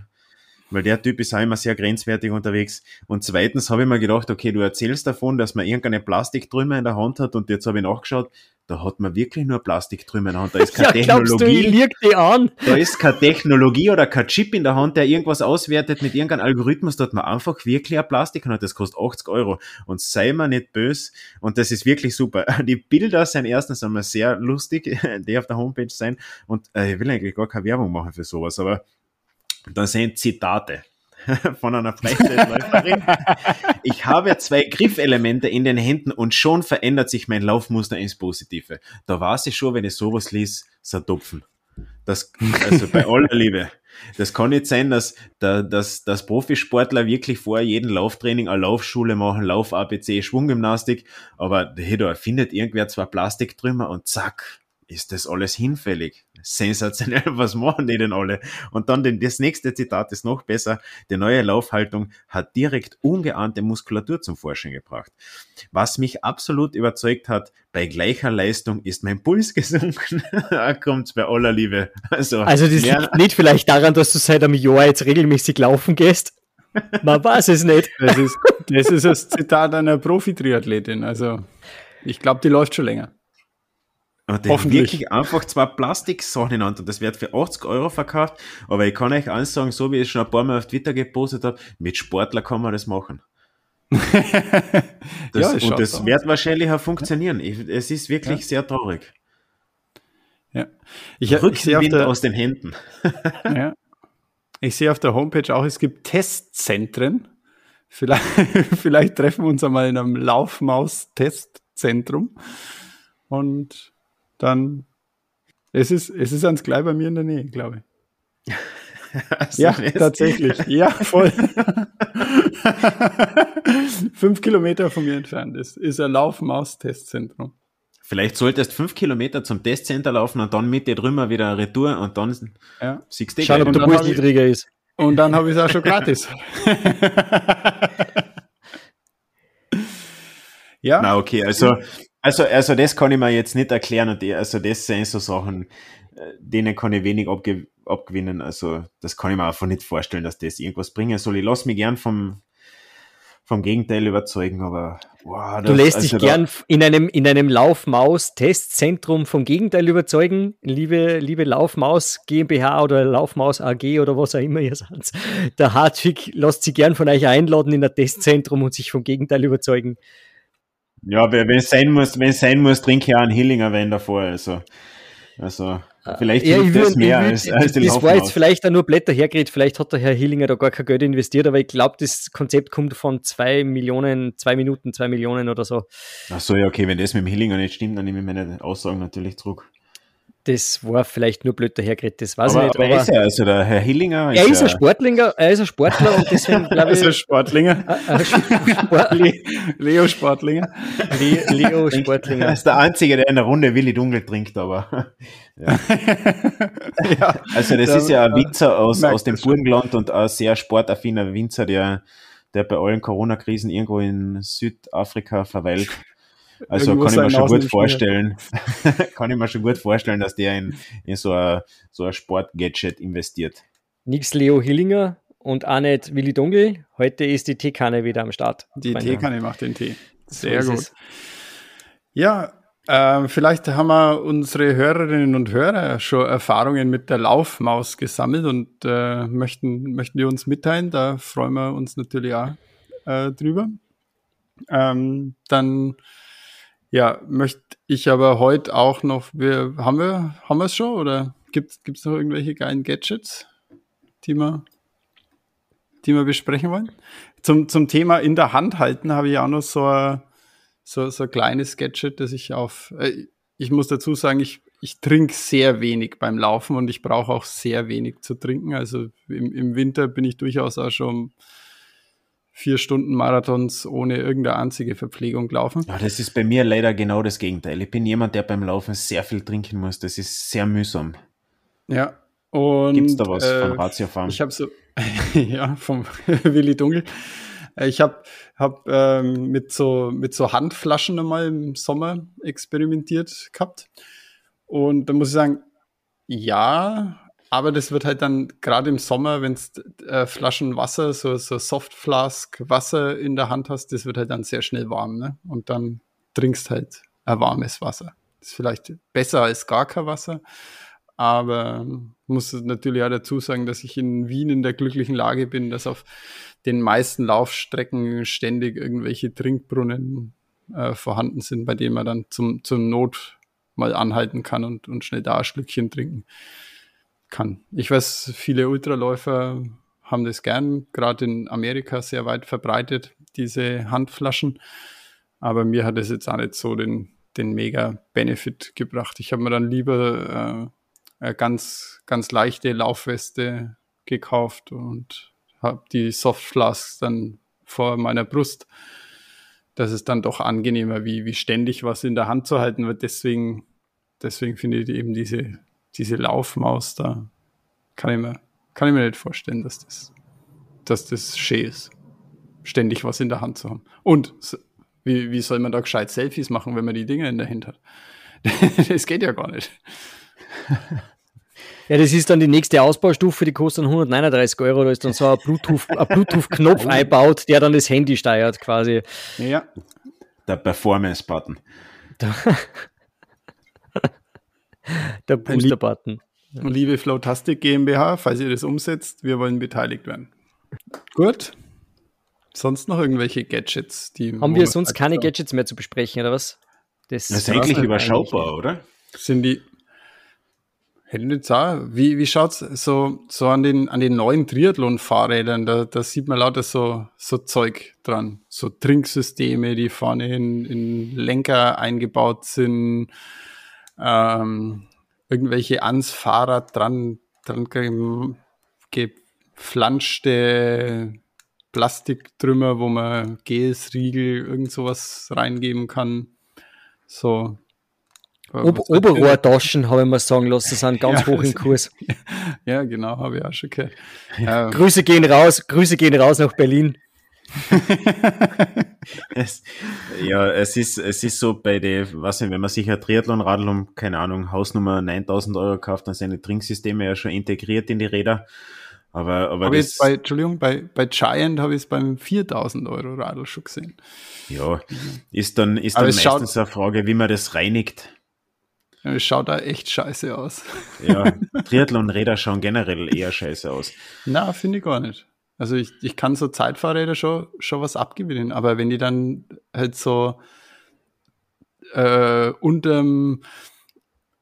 weil der Typ ist auch immer sehr grenzwertig unterwegs. Und zweitens habe ich mir gedacht, okay, du erzählst davon, dass man irgendeine Plastiktrümmer in der Hand hat und jetzt habe ich nachgeschaut, da hat man wirklich nur Plastiktrümmer in der Hand. Da ist keine ja, Technologie. Du, die an? Da ist keine Technologie oder kein Chip in der Hand, der irgendwas auswertet mit irgendeinem Algorithmus. Da hat man einfach wirklich ein Plastik und das kostet 80 Euro. Und sei mal nicht böse. Und das ist wirklich super. Die Bilder sind erstens einmal sehr lustig, die auf der Homepage sein. Und äh, ich will eigentlich gar keine Werbung machen für sowas, aber da sind Zitate von einer Freizeitläuferin. ich habe zwei Griffelemente in den Händen und schon verändert sich mein Laufmuster ins Positive. Da war sie schon, wenn ich sowas liest, so Tupfen. Das, also bei aller Liebe. Das kann nicht sein, dass, dass, dass Profisportler wirklich vor jedem Lauftraining eine Laufschule machen, Lauf-ABC, Schwunggymnastik, aber hey, da findet irgendwer zwei Plastiktrümmer und zack, ist das alles hinfällig. Sensationell, was machen die denn alle? Und dann den, das nächste Zitat ist noch besser. Die neue Laufhaltung hat direkt ungeahnte Muskulatur zum Vorschein gebracht. Was mich absolut überzeugt hat, bei gleicher Leistung ist mein Puls gesunken. da kommt's bei aller Liebe. Also, also das liegt nicht vielleicht daran, dass du seit einem Jahr jetzt regelmäßig laufen gehst. Man weiß es nicht. Das ist, das ist das Zitat einer Profi-Triathletin. Also, ich glaube, die läuft schon länger. Und die Hoffentlich. wirklich einfach zwei Plastiksachen ineinander. Das wird für 80 Euro verkauft. Aber ich kann euch eins sagen, so wie ich es schon ein paar Mal auf Twitter gepostet habe, mit Sportler kann man das machen. das, ja, und das wird wahrscheinlich auch funktionieren. Ich, es ist wirklich ja. sehr traurig. Ja. Ich, Rückenwind ich der, aus den Händen. ja. Ich sehe auf der Homepage auch, es gibt Testzentren. Vielleicht, vielleicht treffen wir uns einmal in einem Laufmaus-Testzentrum. Und dann es ist es ist ans gleich bei mir in der Nähe, glaube ich. Also ja, tatsächlich. Ja, voll. fünf Kilometer von mir entfernt ist, ist ein Laufmaus-Testzentrum. Vielleicht solltest fünf Kilometer zum Testcenter laufen und dann mit dir drüber wieder Retour und dann ja. siehst du Schauen, ob der Puls niedriger ist. Und dann habe ich es auch schon gratis. ja. Na, okay, also also, also das kann ich mir jetzt nicht erklären und also das sind so Sachen, äh, denen kann ich wenig abge abgewinnen. Also das kann ich mir einfach nicht vorstellen, dass das irgendwas bringen soll. Ich lasse mich gern vom, vom Gegenteil überzeugen, aber wow, das, Du lässt also dich gern in einem, in einem Laufmaus-Testzentrum vom Gegenteil überzeugen, liebe, liebe Laufmaus GmbH oder Laufmaus AG oder was auch immer ihr seid. Der Hartwig lässt sich gern von euch einladen in ein Testzentrum und sich vom Gegenteil überzeugen. Ja, wenn es sein muss, wenn es sein muss, trinke ich auch einen Hillinger Wein davor. Also, also vielleicht ja, ich das mehr will, als, als Das war jetzt vielleicht auch nur Blätter hergeredet, vielleicht hat der Herr Hillinger da gar kein Geld investiert, aber ich glaube, das Konzept kommt von zwei Millionen, zwei Minuten, zwei Millionen oder so. Ach so, ja, okay, wenn das mit dem Hillinger nicht stimmt, dann nehme ich meine Aussagen natürlich zurück das war vielleicht nur blöd dahergeredet, das weiß aber, ich nicht. Aber, aber ist er, also der Herr Hillinger. Ist er ist ein Sportlinger, er ist ein Sportler und deswegen glaube ich. ist ein Sportlinger. Sport Leo Sportlinger. Le Leo Sportlinger. Er ist der Einzige, der in der Runde Willi Dunkel trinkt, aber. Ja. ja also, das da, ist ja ein Winzer aus, aus dem Burgenland und ein sehr sportaffiner Winzer, der, der bei allen Corona-Krisen irgendwo in Südafrika verweilt. Also kann ich mir schon gut vorstellen, kann ich mir schon gut vorstellen, dass der in, in so ein, so ein Sportgadget investiert. Nix Leo Hillinger und auch nicht Willi Dunkel. Heute ist die Teekanne wieder am Start. Die Teekanne macht den Tee. Sehr so gut. Es. Ja, äh, vielleicht haben wir unsere Hörerinnen und Hörer schon Erfahrungen mit der Laufmaus gesammelt und äh, möchten, möchten die uns mitteilen. Da freuen wir uns natürlich auch äh, drüber. Ähm, dann ja, möchte ich aber heute auch noch, wir, haben wir, haben wir es schon oder gibt es noch irgendwelche geilen Gadgets, die wir, die wir besprechen wollen? Zum, zum Thema in der Hand halten habe ich auch noch so ein, so, so ein kleines Gadget, das ich auf, äh, ich muss dazu sagen, ich, ich trinke sehr wenig beim Laufen und ich brauche auch sehr wenig zu trinken. Also im, im Winter bin ich durchaus auch schon vier Stunden Marathons ohne irgendeine einzige Verpflegung laufen. Ja, das ist bei mir leider genau das Gegenteil. Ich bin jemand, der beim Laufen sehr viel trinken muss. Das ist sehr mühsam. Ja. Und gibt's da was äh, von Ratio Farm? Ich habe so, ja, vom Willi Dunkel. Äh, ich habe hab, ähm, mit so mit so Handflaschen einmal im Sommer experimentiert gehabt. Und da muss ich sagen, ja, aber das wird halt dann gerade im Sommer, wenn du äh, Flaschen Wasser, so, so Soft Flask Wasser in der Hand hast, das wird halt dann sehr schnell warm. Ne? Und dann trinkst halt ein warmes Wasser. Das ist vielleicht besser als gar kein Wasser. Aber muss natürlich auch dazu sagen, dass ich in Wien in der glücklichen Lage bin, dass auf den meisten Laufstrecken ständig irgendwelche Trinkbrunnen äh, vorhanden sind, bei denen man dann zum, zum Not mal anhalten kann und, und schnell da ein Schlückchen trinken kann. Ich weiß, viele Ultraläufer haben das gern, gerade in Amerika sehr weit verbreitet, diese Handflaschen. Aber mir hat es jetzt auch nicht so den, den mega Benefit gebracht. Ich habe mir dann lieber äh, eine ganz, ganz leichte Laufweste gekauft und habe die Softflasks dann vor meiner Brust. Das ist dann doch angenehmer, wie, wie ständig was in der Hand zu halten wird. Deswegen, deswegen finde ich eben diese diese Laufmaus da, kann ich mir, kann ich mir nicht vorstellen, dass das, dass das schön ist. Ständig was in der Hand zu haben. Und wie, wie soll man da gescheit Selfies machen, wenn man die Dinge in der Hand hat? das geht ja gar nicht. Ja, das ist dann die nächste Ausbaustufe, die kostet dann 139 Euro. Da ist dann so ein Bluetooth-Knopf Bluetooth einbaut, der dann das Handy steuert quasi. Ja. Der Performance-Button. Der, Booster-Button. Liebe Flowtastic GmbH, falls ihr das umsetzt, wir wollen beteiligt werden. Gut. Sonst noch irgendwelche Gadgets, die. Haben wir sonst keine Gadgets mehr zu besprechen, oder was? Das, das ist eigentlich überschaubar, oder? Sind die. Sagen. Wie, wie schaut's so, so an den, an den neuen Triathlon-Fahrrädern? Da, da sieht man lauter so, so Zeug dran. So Trinksysteme, die vorne in, in Lenker eingebaut sind. Ähm, irgendwelche ans Fahrrad dran, dran geflanschte Plastiktrümmer, wo man Gels, Riegel, irgend sowas reingeben kann. So. Ob Oberrohrtaschen, habe ich mal sagen lassen, sind ganz ja, hoch im Kurs. Ja, genau, habe ich auch schon gehört. Ja. Grüße gehen raus, Grüße gehen raus nach Berlin. es, ja, es ist, es ist so bei der, was nicht, wenn man sich ein Triathlon-Radl um, keine Ahnung, Hausnummer 9000 Euro kauft, dann sind die Trinksysteme ja schon integriert in die Räder. Aber, aber hab das, bei, Entschuldigung, bei, bei Giant habe ich es beim 4000 Euro Radl schon gesehen. Ja, ist dann, ist dann meistens schaut, eine Frage, wie man das reinigt. Es schaut da echt scheiße aus. Ja, Triathlon-Räder schauen generell eher scheiße aus. Na, finde ich gar nicht. Also ich, ich kann so Zeitfahrräder schon, schon was abgewinnen, aber wenn die dann halt so äh, unterm,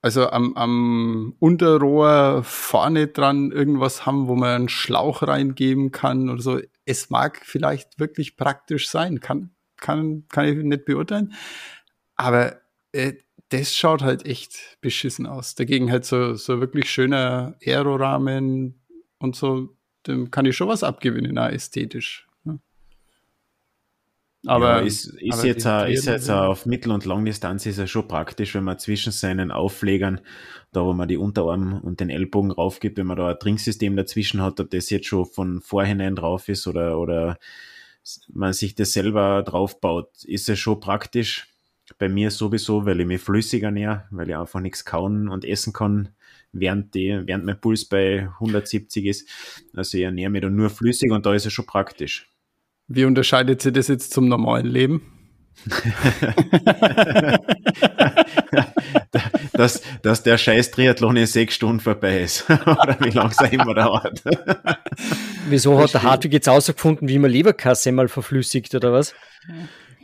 also am, am Unterrohr vorne dran irgendwas haben, wo man einen Schlauch reingeben kann oder so, es mag vielleicht wirklich praktisch sein, kann, kann, kann ich nicht beurteilen, aber äh, das schaut halt echt beschissen aus. Dagegen halt so, so wirklich schöner Aerorahmen und so dem kann ich schon was abgewinnen, auch ästhetisch. Ne? Aber ja, ist, ist, aber jetzt, a, ist jetzt a, auf Mittel- und Langdistanz ist es schon praktisch, wenn man zwischen seinen Auflegern, da wo man die Unterarm und den Ellbogen raufgibt, wenn man da ein Trinksystem dazwischen hat, ob das jetzt schon von vorhinein drauf ist oder, oder man sich das selber draufbaut, ist es schon praktisch. Bei mir sowieso, weil ich mich flüssiger näher, weil ich einfach nichts kauen und essen kann während, die, während mein Puls bei 170 ist. Also ich ernähre mich dann nur flüssig und da ist es schon praktisch. Wie unterscheidet sich das jetzt zum normalen Leben? dass, dass der scheiß Triathlon in sechs Stunden vorbei ist. Oder wie lange es immer dauert. Wieso hat der Hartwig jetzt ausgefunden, wie man Leberkasse mal verflüssigt oder was?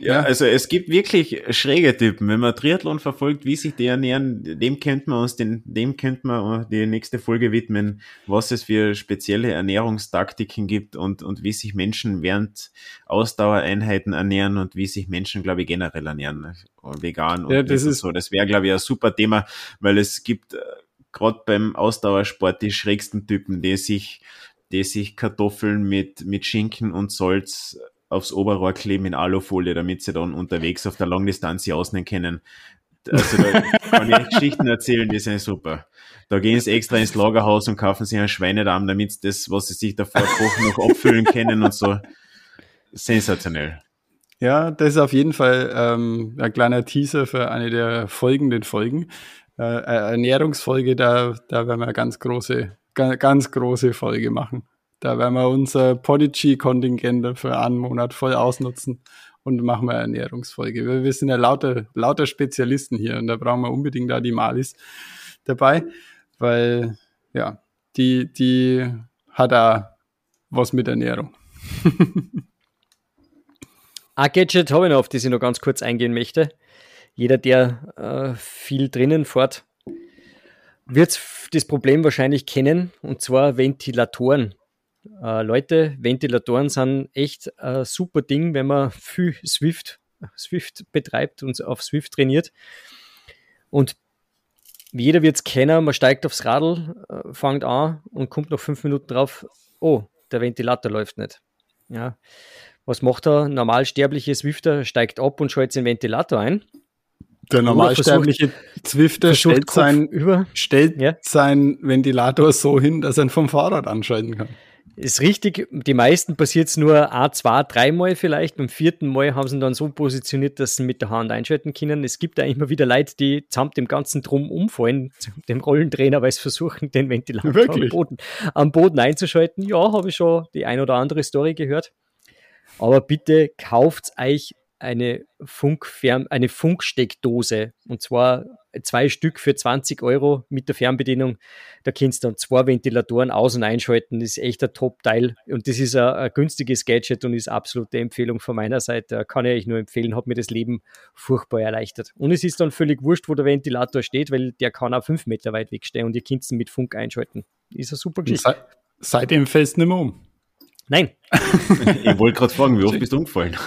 Ja, also es gibt wirklich schräge Typen. Wenn man Triathlon verfolgt, wie sich die ernähren, dem könnte man uns den, dem könnte man die nächste Folge widmen, was es für spezielle Ernährungstaktiken gibt und, und wie sich Menschen während Ausdauereinheiten ernähren und wie sich Menschen, glaube ich, generell ernähren. Vegan und ja, das ist so. Das wäre, glaube ich, ein super Thema, weil es gibt äh, gerade beim Ausdauersport die schrägsten Typen, die sich, die sich Kartoffeln mit, mit Schinken und Salz aufs Oberrohr kleben in Alufolie, damit sie dann unterwegs auf der Langdistanz ausnehmen können. Also da kann ich Geschichten erzählen, die sind super. Da gehen sie extra ins Lagerhaus und kaufen sich einen Schweinedarm, damit sie das, was sie sich davor kochen, noch abfüllen können und so. Sensationell. Ja, das ist auf jeden Fall ähm, ein kleiner Teaser für eine der folgenden Folgen. Äh, Ernährungsfolge, da, da werden wir eine ganz große, ganz, ganz große Folge machen. Da werden wir unser Podigy-Kontingent für einen Monat voll ausnutzen und machen wir Ernährungsfolge. Wir, wir sind ja lauter, lauter Spezialisten hier und da brauchen wir unbedingt da die Malis dabei, weil ja, die, die hat da was mit Ernährung. Ein Gadget habe ich noch, auf das ich noch ganz kurz eingehen möchte. Jeder, der äh, viel drinnen fährt, wird das Problem wahrscheinlich kennen, und zwar Ventilatoren. Äh, Leute, Ventilatoren sind echt ein super Ding, wenn man viel Swift, Swift betreibt und auf Swift trainiert. Und jeder wird es kennen, man steigt aufs Radl, äh, fängt an und kommt nach fünf Minuten drauf, oh, der Ventilator läuft nicht. Ja. Was macht der normalsterbliche Swifter? Steigt ab und schaltet den Ventilator ein. Der normalsterbliche Zwifter stellt, sein, über, stellt ja. sein Ventilator so hin, dass er ihn vom Fahrrad anschalten kann. Ist richtig, die meisten passiert es nur a zwei, dreimal vielleicht. Beim vierten Mal haben sie ihn dann so positioniert, dass sie mit der Hand einschalten können. Es gibt eigentlich immer wieder Leute, die samt dem ganzen Drum umfallen, dem Rollentrainer, weil sie versuchen, den Ventilator am Boden, am Boden, einzuschalten. Ja, habe ich schon die ein oder andere Story gehört. Aber bitte kauft euch eine, Funkfern eine Funksteckdose und zwar zwei Stück für 20 Euro mit der Fernbedienung. Da kannst du dann zwei Ventilatoren aus- und einschalten. Das ist echt ein Top-Teil und das ist ein, ein, günstiges Gadget und ist absolute Empfehlung von meiner Seite. Kann ich euch nur empfehlen, hat mir das Leben furchtbar erleichtert. Und es ist dann völlig wurscht, wo der Ventilator steht, weil der kann auch fünf Meter weit wegstehen und ihr könnt ihn mit Funk einschalten. Ist eine super Geschichte. Se seitdem fällt nicht mehr um. Nein. ich wollte gerade fragen, wie oft bist du umgefallen?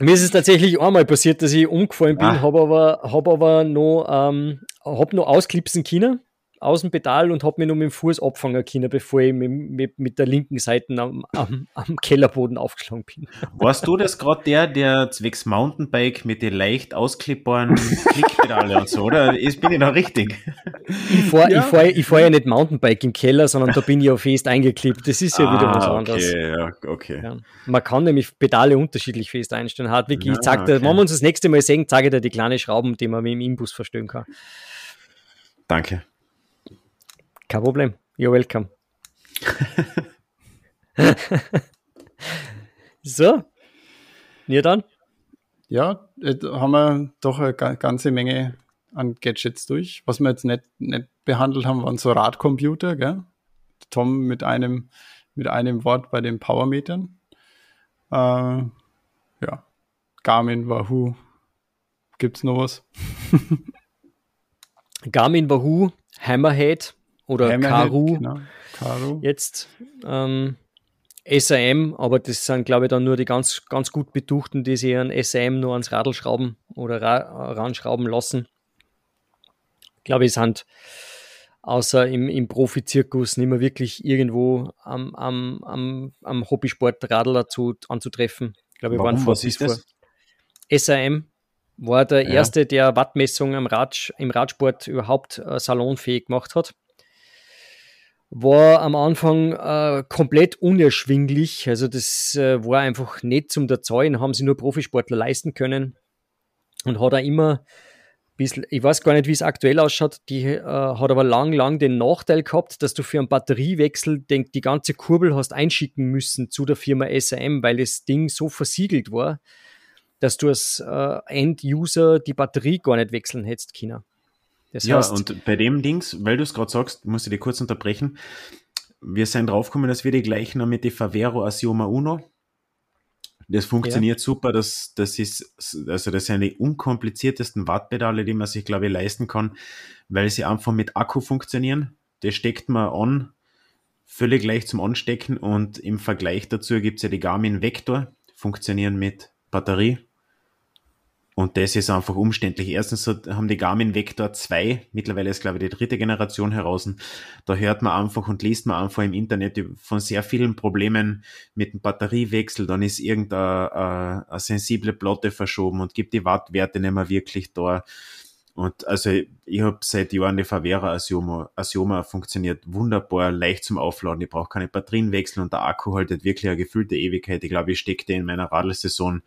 Mir ist es tatsächlich einmal passiert, dass ich umgefallen bin, ah. habe aber, hab aber noch, ähm, hab noch ausklipsen können aus dem Pedal und habe mich nur mit dem Fuß abfangen können, bevor ich mit, mit, mit der linken Seite am, am, am, Kellerboden aufgeschlagen bin. Warst du das gerade der, der zwecks Mountainbike mit den leicht ausklippbaren Klickpedale und so, oder? Ist, bin ich da richtig? Ich fahre ja. fahr, ich fahr ja nicht Mountainbike im Keller, sondern da bin ich ja fest eingeklippt. Das ist ja ah, wieder was anderes. Okay, ja, okay. Ja. Man kann nämlich Pedale unterschiedlich fest einstellen. Hartwig, ich zeig dir, okay. wenn wir uns das nächste Mal sehen, zeige ich dir die kleinen Schrauben, die man mit dem Imbus verstellen kann. Danke. Kein Problem. You're welcome. so. Ja dann? Ja, haben wir doch eine ganze Menge an Gadgets durch. Was wir jetzt nicht, nicht behandelt haben, waren so Radcomputer, gell? Tom mit einem, mit einem Wort bei den Powermetern. Äh, ja. Garmin, Wahoo. Gibt's noch was? Garmin, Wahoo, Hammerhead, oder Karu. Genau. Karu. Jetzt ähm, SAM, aber das sind, glaube ich, dann nur die ganz, ganz gut betuchten, die sich an SAM nur ans Radl schrauben oder ra ranschrauben lassen. Ich glaube, es sind außer im, im Profizirkus nicht mehr wirklich irgendwo am, am, am, am Hobbysportradl dazu anzutreffen. Ich glaube, Warum? waren vor, Was ist das? SAM war der ja. erste, der Wattmessung im, Rad, im Radsport überhaupt äh, salonfähig gemacht hat war am Anfang äh, komplett unerschwinglich. Also das äh, war einfach nicht zum der Zahlen, haben sie nur Profisportler leisten können. Und hat auch immer ein bisschen, ich weiß gar nicht, wie es aktuell ausschaut, die äh, hat aber lang, lang den Nachteil gehabt, dass du für einen Batteriewechsel den, die ganze Kurbel hast einschicken müssen zu der Firma SAM, weil das Ding so versiegelt war, dass du als äh, End-User die Batterie gar nicht wechseln hättest, China. Das ja, heißt, und bei dem Dings, weil du es gerade sagst, muss ich dir kurz unterbrechen. Wir sind draufgekommen, dass wir die gleichen haben mit dem Favero Asioma Uno. Das funktioniert ja. super. Das, das ist, also das sind die unkompliziertesten Wattpedale, die man sich, glaube ich, leisten kann, weil sie einfach mit Akku funktionieren. Das steckt man an, völlig leicht zum Anstecken und im Vergleich dazu gibt es ja die Garmin Vector, funktionieren mit Batterie und das ist einfach umständlich. Erstens haben die Garmin Vector 2, mittlerweile ist glaube ich die dritte Generation heraus. Da hört man einfach und liest man einfach im Internet von sehr vielen Problemen mit dem Batteriewechsel. Dann ist irgendeine eine, eine sensible Platte verschoben und gibt die Wattwerte nicht mehr wirklich da. Und also ich habe seit Jahren die Favera Asioma, Asioma funktioniert wunderbar, leicht zum Aufladen. Ich brauche keine Batterien wechseln und der Akku haltet wirklich eine gefüllte Ewigkeit. Ich glaube, ich stecke den in meiner Radlsaison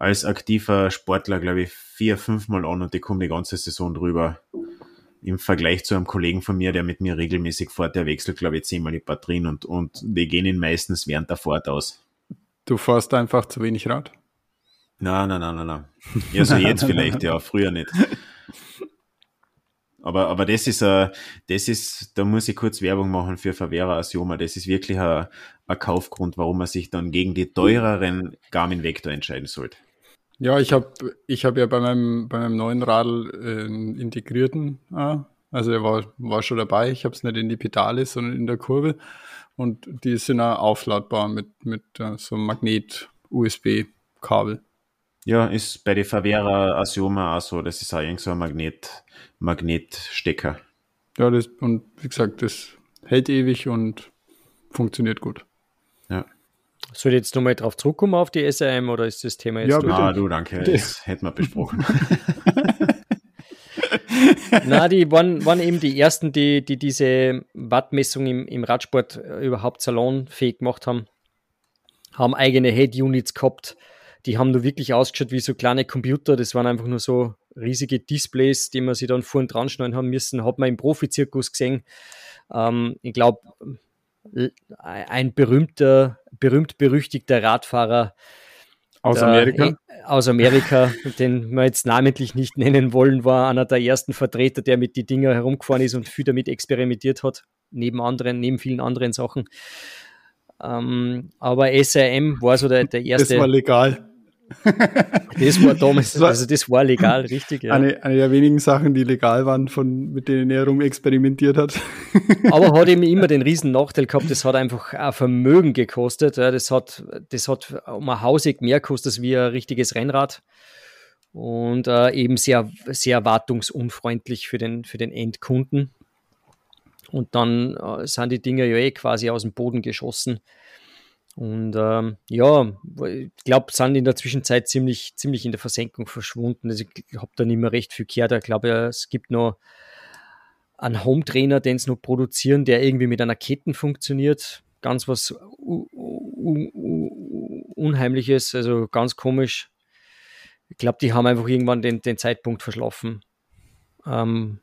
als aktiver Sportler, glaube ich, vier, fünfmal an und die kommen die ganze Saison drüber. Im Vergleich zu einem Kollegen von mir, der mit mir regelmäßig fährt, der wechselt, glaube ich, zehnmal die Batterien und, und die gehen ihn meistens während der Fahrt aus. Du fährst einfach zu wenig Rad? Nein, nein, nein, nein, nein. Ja, so jetzt vielleicht, ja, früher nicht. Aber, aber das ist, äh, das ist, da muss ich kurz Werbung machen für Favera Asioma. Das ist wirklich ein, ein Kaufgrund, warum man sich dann gegen die teureren Garmin Vector entscheiden sollte. Ja, ich habe ich hab ja bei meinem, bei meinem neuen Radl äh, einen integrierten, äh, also er war, war schon dabei. Ich habe es nicht in die Pedale, sondern in der Kurve. Und die sind auch aufladbar mit, mit uh, so einem Magnet-USB-Kabel. Ja, ist bei der Favera Asioma auch so. Das ist auch irgend so ein Magnet, Magnetstecker. Ja, das, und wie gesagt, das hält ewig und funktioniert gut. Ja. Soll ich jetzt nochmal drauf zurückkommen auf die SRM oder ist das Thema jetzt ja, durch? Ah, du, danke. Das hätten wir besprochen. Na, die waren, waren eben die ersten, die, die diese Wattmessung im, im Radsport überhaupt salonfähig gemacht haben. Haben eigene Head-Units gehabt. Die haben nur wirklich ausgeschaut wie so kleine Computer. Das waren einfach nur so riesige Displays, die man sich dann vorn dran schneiden haben müssen. Hat man im Profizirkus gesehen. Ähm, ich glaube, ein berühmter, berühmt-berüchtigter Radfahrer aus Amerika? Aus Amerika, den wir jetzt namentlich nicht nennen wollen, war einer der ersten Vertreter, der mit die Dinger herumgefahren ist und viel damit experimentiert hat, neben anderen, neben vielen anderen Sachen. Ähm, aber SRM war so der, der erste. Das war legal. Das war damals, also das war legal, richtig. Ja. Eine, eine der wenigen Sachen, die legal waren, von, mit denen er rum experimentiert hat. Aber hat eben immer den riesen Nachteil gehabt, das hat einfach ein Vermögen gekostet. Das, hat, das hat um ein Hausig mehr gekostet wie ein richtiges Rennrad. Und äh, eben sehr, sehr wartungsunfreundlich für den, für den Endkunden. Und dann äh, sind die Dinger ja eh quasi aus dem Boden geschossen. Und ähm, ja, ich glaube, sind in der Zwischenzeit ziemlich, ziemlich in der Versenkung verschwunden. Also ich habe da nicht mehr recht viel gehört. Ich glaube, es gibt noch einen Home-Trainer, den es noch produzieren, der irgendwie mit einer Kette funktioniert. Ganz was Unheimliches, also ganz komisch. Ich glaube, die haben einfach irgendwann den, den Zeitpunkt verschlafen. Ähm,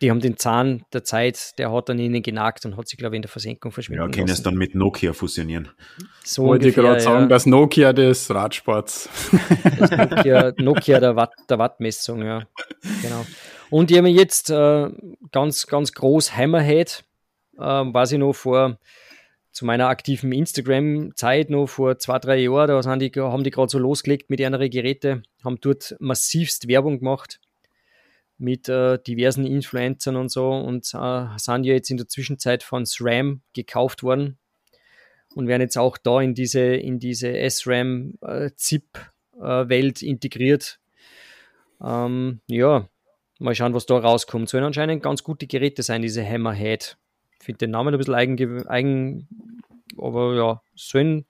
die haben den Zahn der Zeit, der hat dann ihnen genagt und hat sich, glaube ich, in der Versenkung verschwinden Ja, können es dann mit Nokia fusionieren. So Wollte ich gerade sagen, ja. das Nokia des Radsports. Das Nokia, Nokia der, Watt, der Wattmessung, ja. Genau. Und die haben jetzt äh, ganz, ganz groß Hammerhead, äh, weiß ich noch vor zu meiner aktiven Instagram-Zeit noch vor zwei, drei Jahren, da haben die, haben die gerade so losgelegt mit ihren Geräten, haben dort massivst Werbung gemacht mit äh, diversen Influencern und so und äh, sind ja jetzt in der Zwischenzeit von SRAM gekauft worden und werden jetzt auch da in diese, in diese SRAM äh, äh, integriert. Ähm, ja, mal schauen, was da rauskommt. Sollen anscheinend ganz gute Geräte sein, diese Hammerhead. Ich finde den Namen ein bisschen eigen, eigen aber ja, sollen,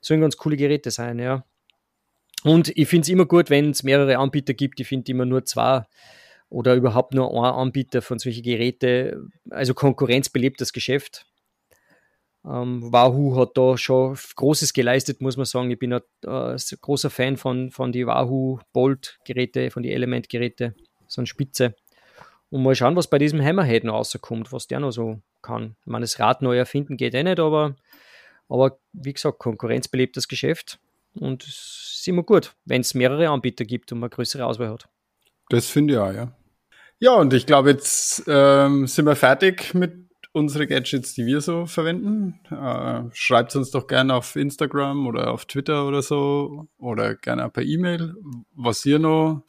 sollen ganz coole Geräte sein, ja. Und ich finde es immer gut, wenn es mehrere Anbieter gibt. Ich finde immer nur zwei oder überhaupt nur ein Anbieter von solchen Geräten. Also Konkurrenz belebt das Geschäft. Ähm, Wahoo hat da schon Großes geleistet, muss man sagen. Ich bin ein äh, großer Fan von, von die Wahoo Bolt-Geräte, von den Element-Geräte. So ein Spitze. Und mal schauen, was bei diesem Hammerhead noch rauskommt, was der noch so kann. Ich meine, das Rad neu erfinden geht eh nicht, aber, aber wie gesagt, Konkurrenz belebt das Geschäft. Und es ist immer gut, wenn es mehrere Anbieter gibt und man größere Auswahl hat. Das finde ich auch, ja. Ja, und ich glaube, jetzt ähm, sind wir fertig mit unseren Gadgets, die wir so verwenden. Äh, schreibt uns doch gerne auf Instagram oder auf Twitter oder so oder gerne per E-Mail, was ihr noch,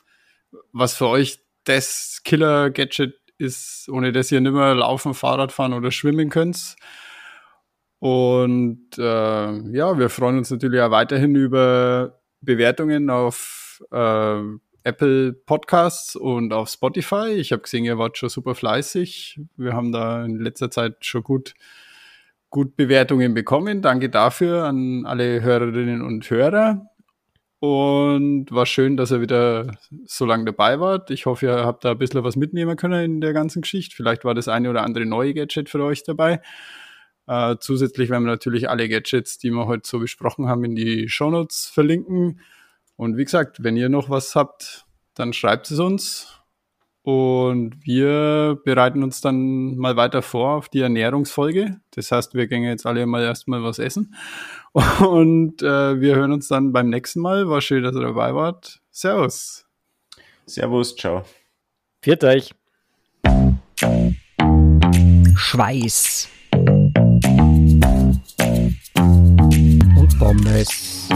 was für euch das Killer-Gadget ist, ohne dass ihr nicht mehr laufen, Fahrrad fahren oder schwimmen könnt. Und äh, ja, wir freuen uns natürlich auch weiterhin über Bewertungen auf äh, Apple Podcasts und auf Spotify. Ich habe gesehen, ihr wart schon super fleißig. Wir haben da in letzter Zeit schon gut, gut Bewertungen bekommen. Danke dafür an alle Hörerinnen und Hörer. Und war schön, dass ihr wieder so lange dabei wart. Ich hoffe, ihr habt da ein bisschen was mitnehmen können in der ganzen Geschichte. Vielleicht war das eine oder andere neue Gadget für euch dabei. Äh, zusätzlich werden wir natürlich alle Gadgets, die wir heute so besprochen haben, in die Shownotes verlinken. Und wie gesagt, wenn ihr noch was habt, dann schreibt es uns. Und wir bereiten uns dann mal weiter vor auf die Ernährungsfolge. Das heißt, wir gehen jetzt alle mal erstmal was essen. Und äh, wir hören uns dann beim nächsten Mal. War schön, dass ihr dabei wart. Servus. Servus, ciao. Viert euch. Schweiß. Bombes.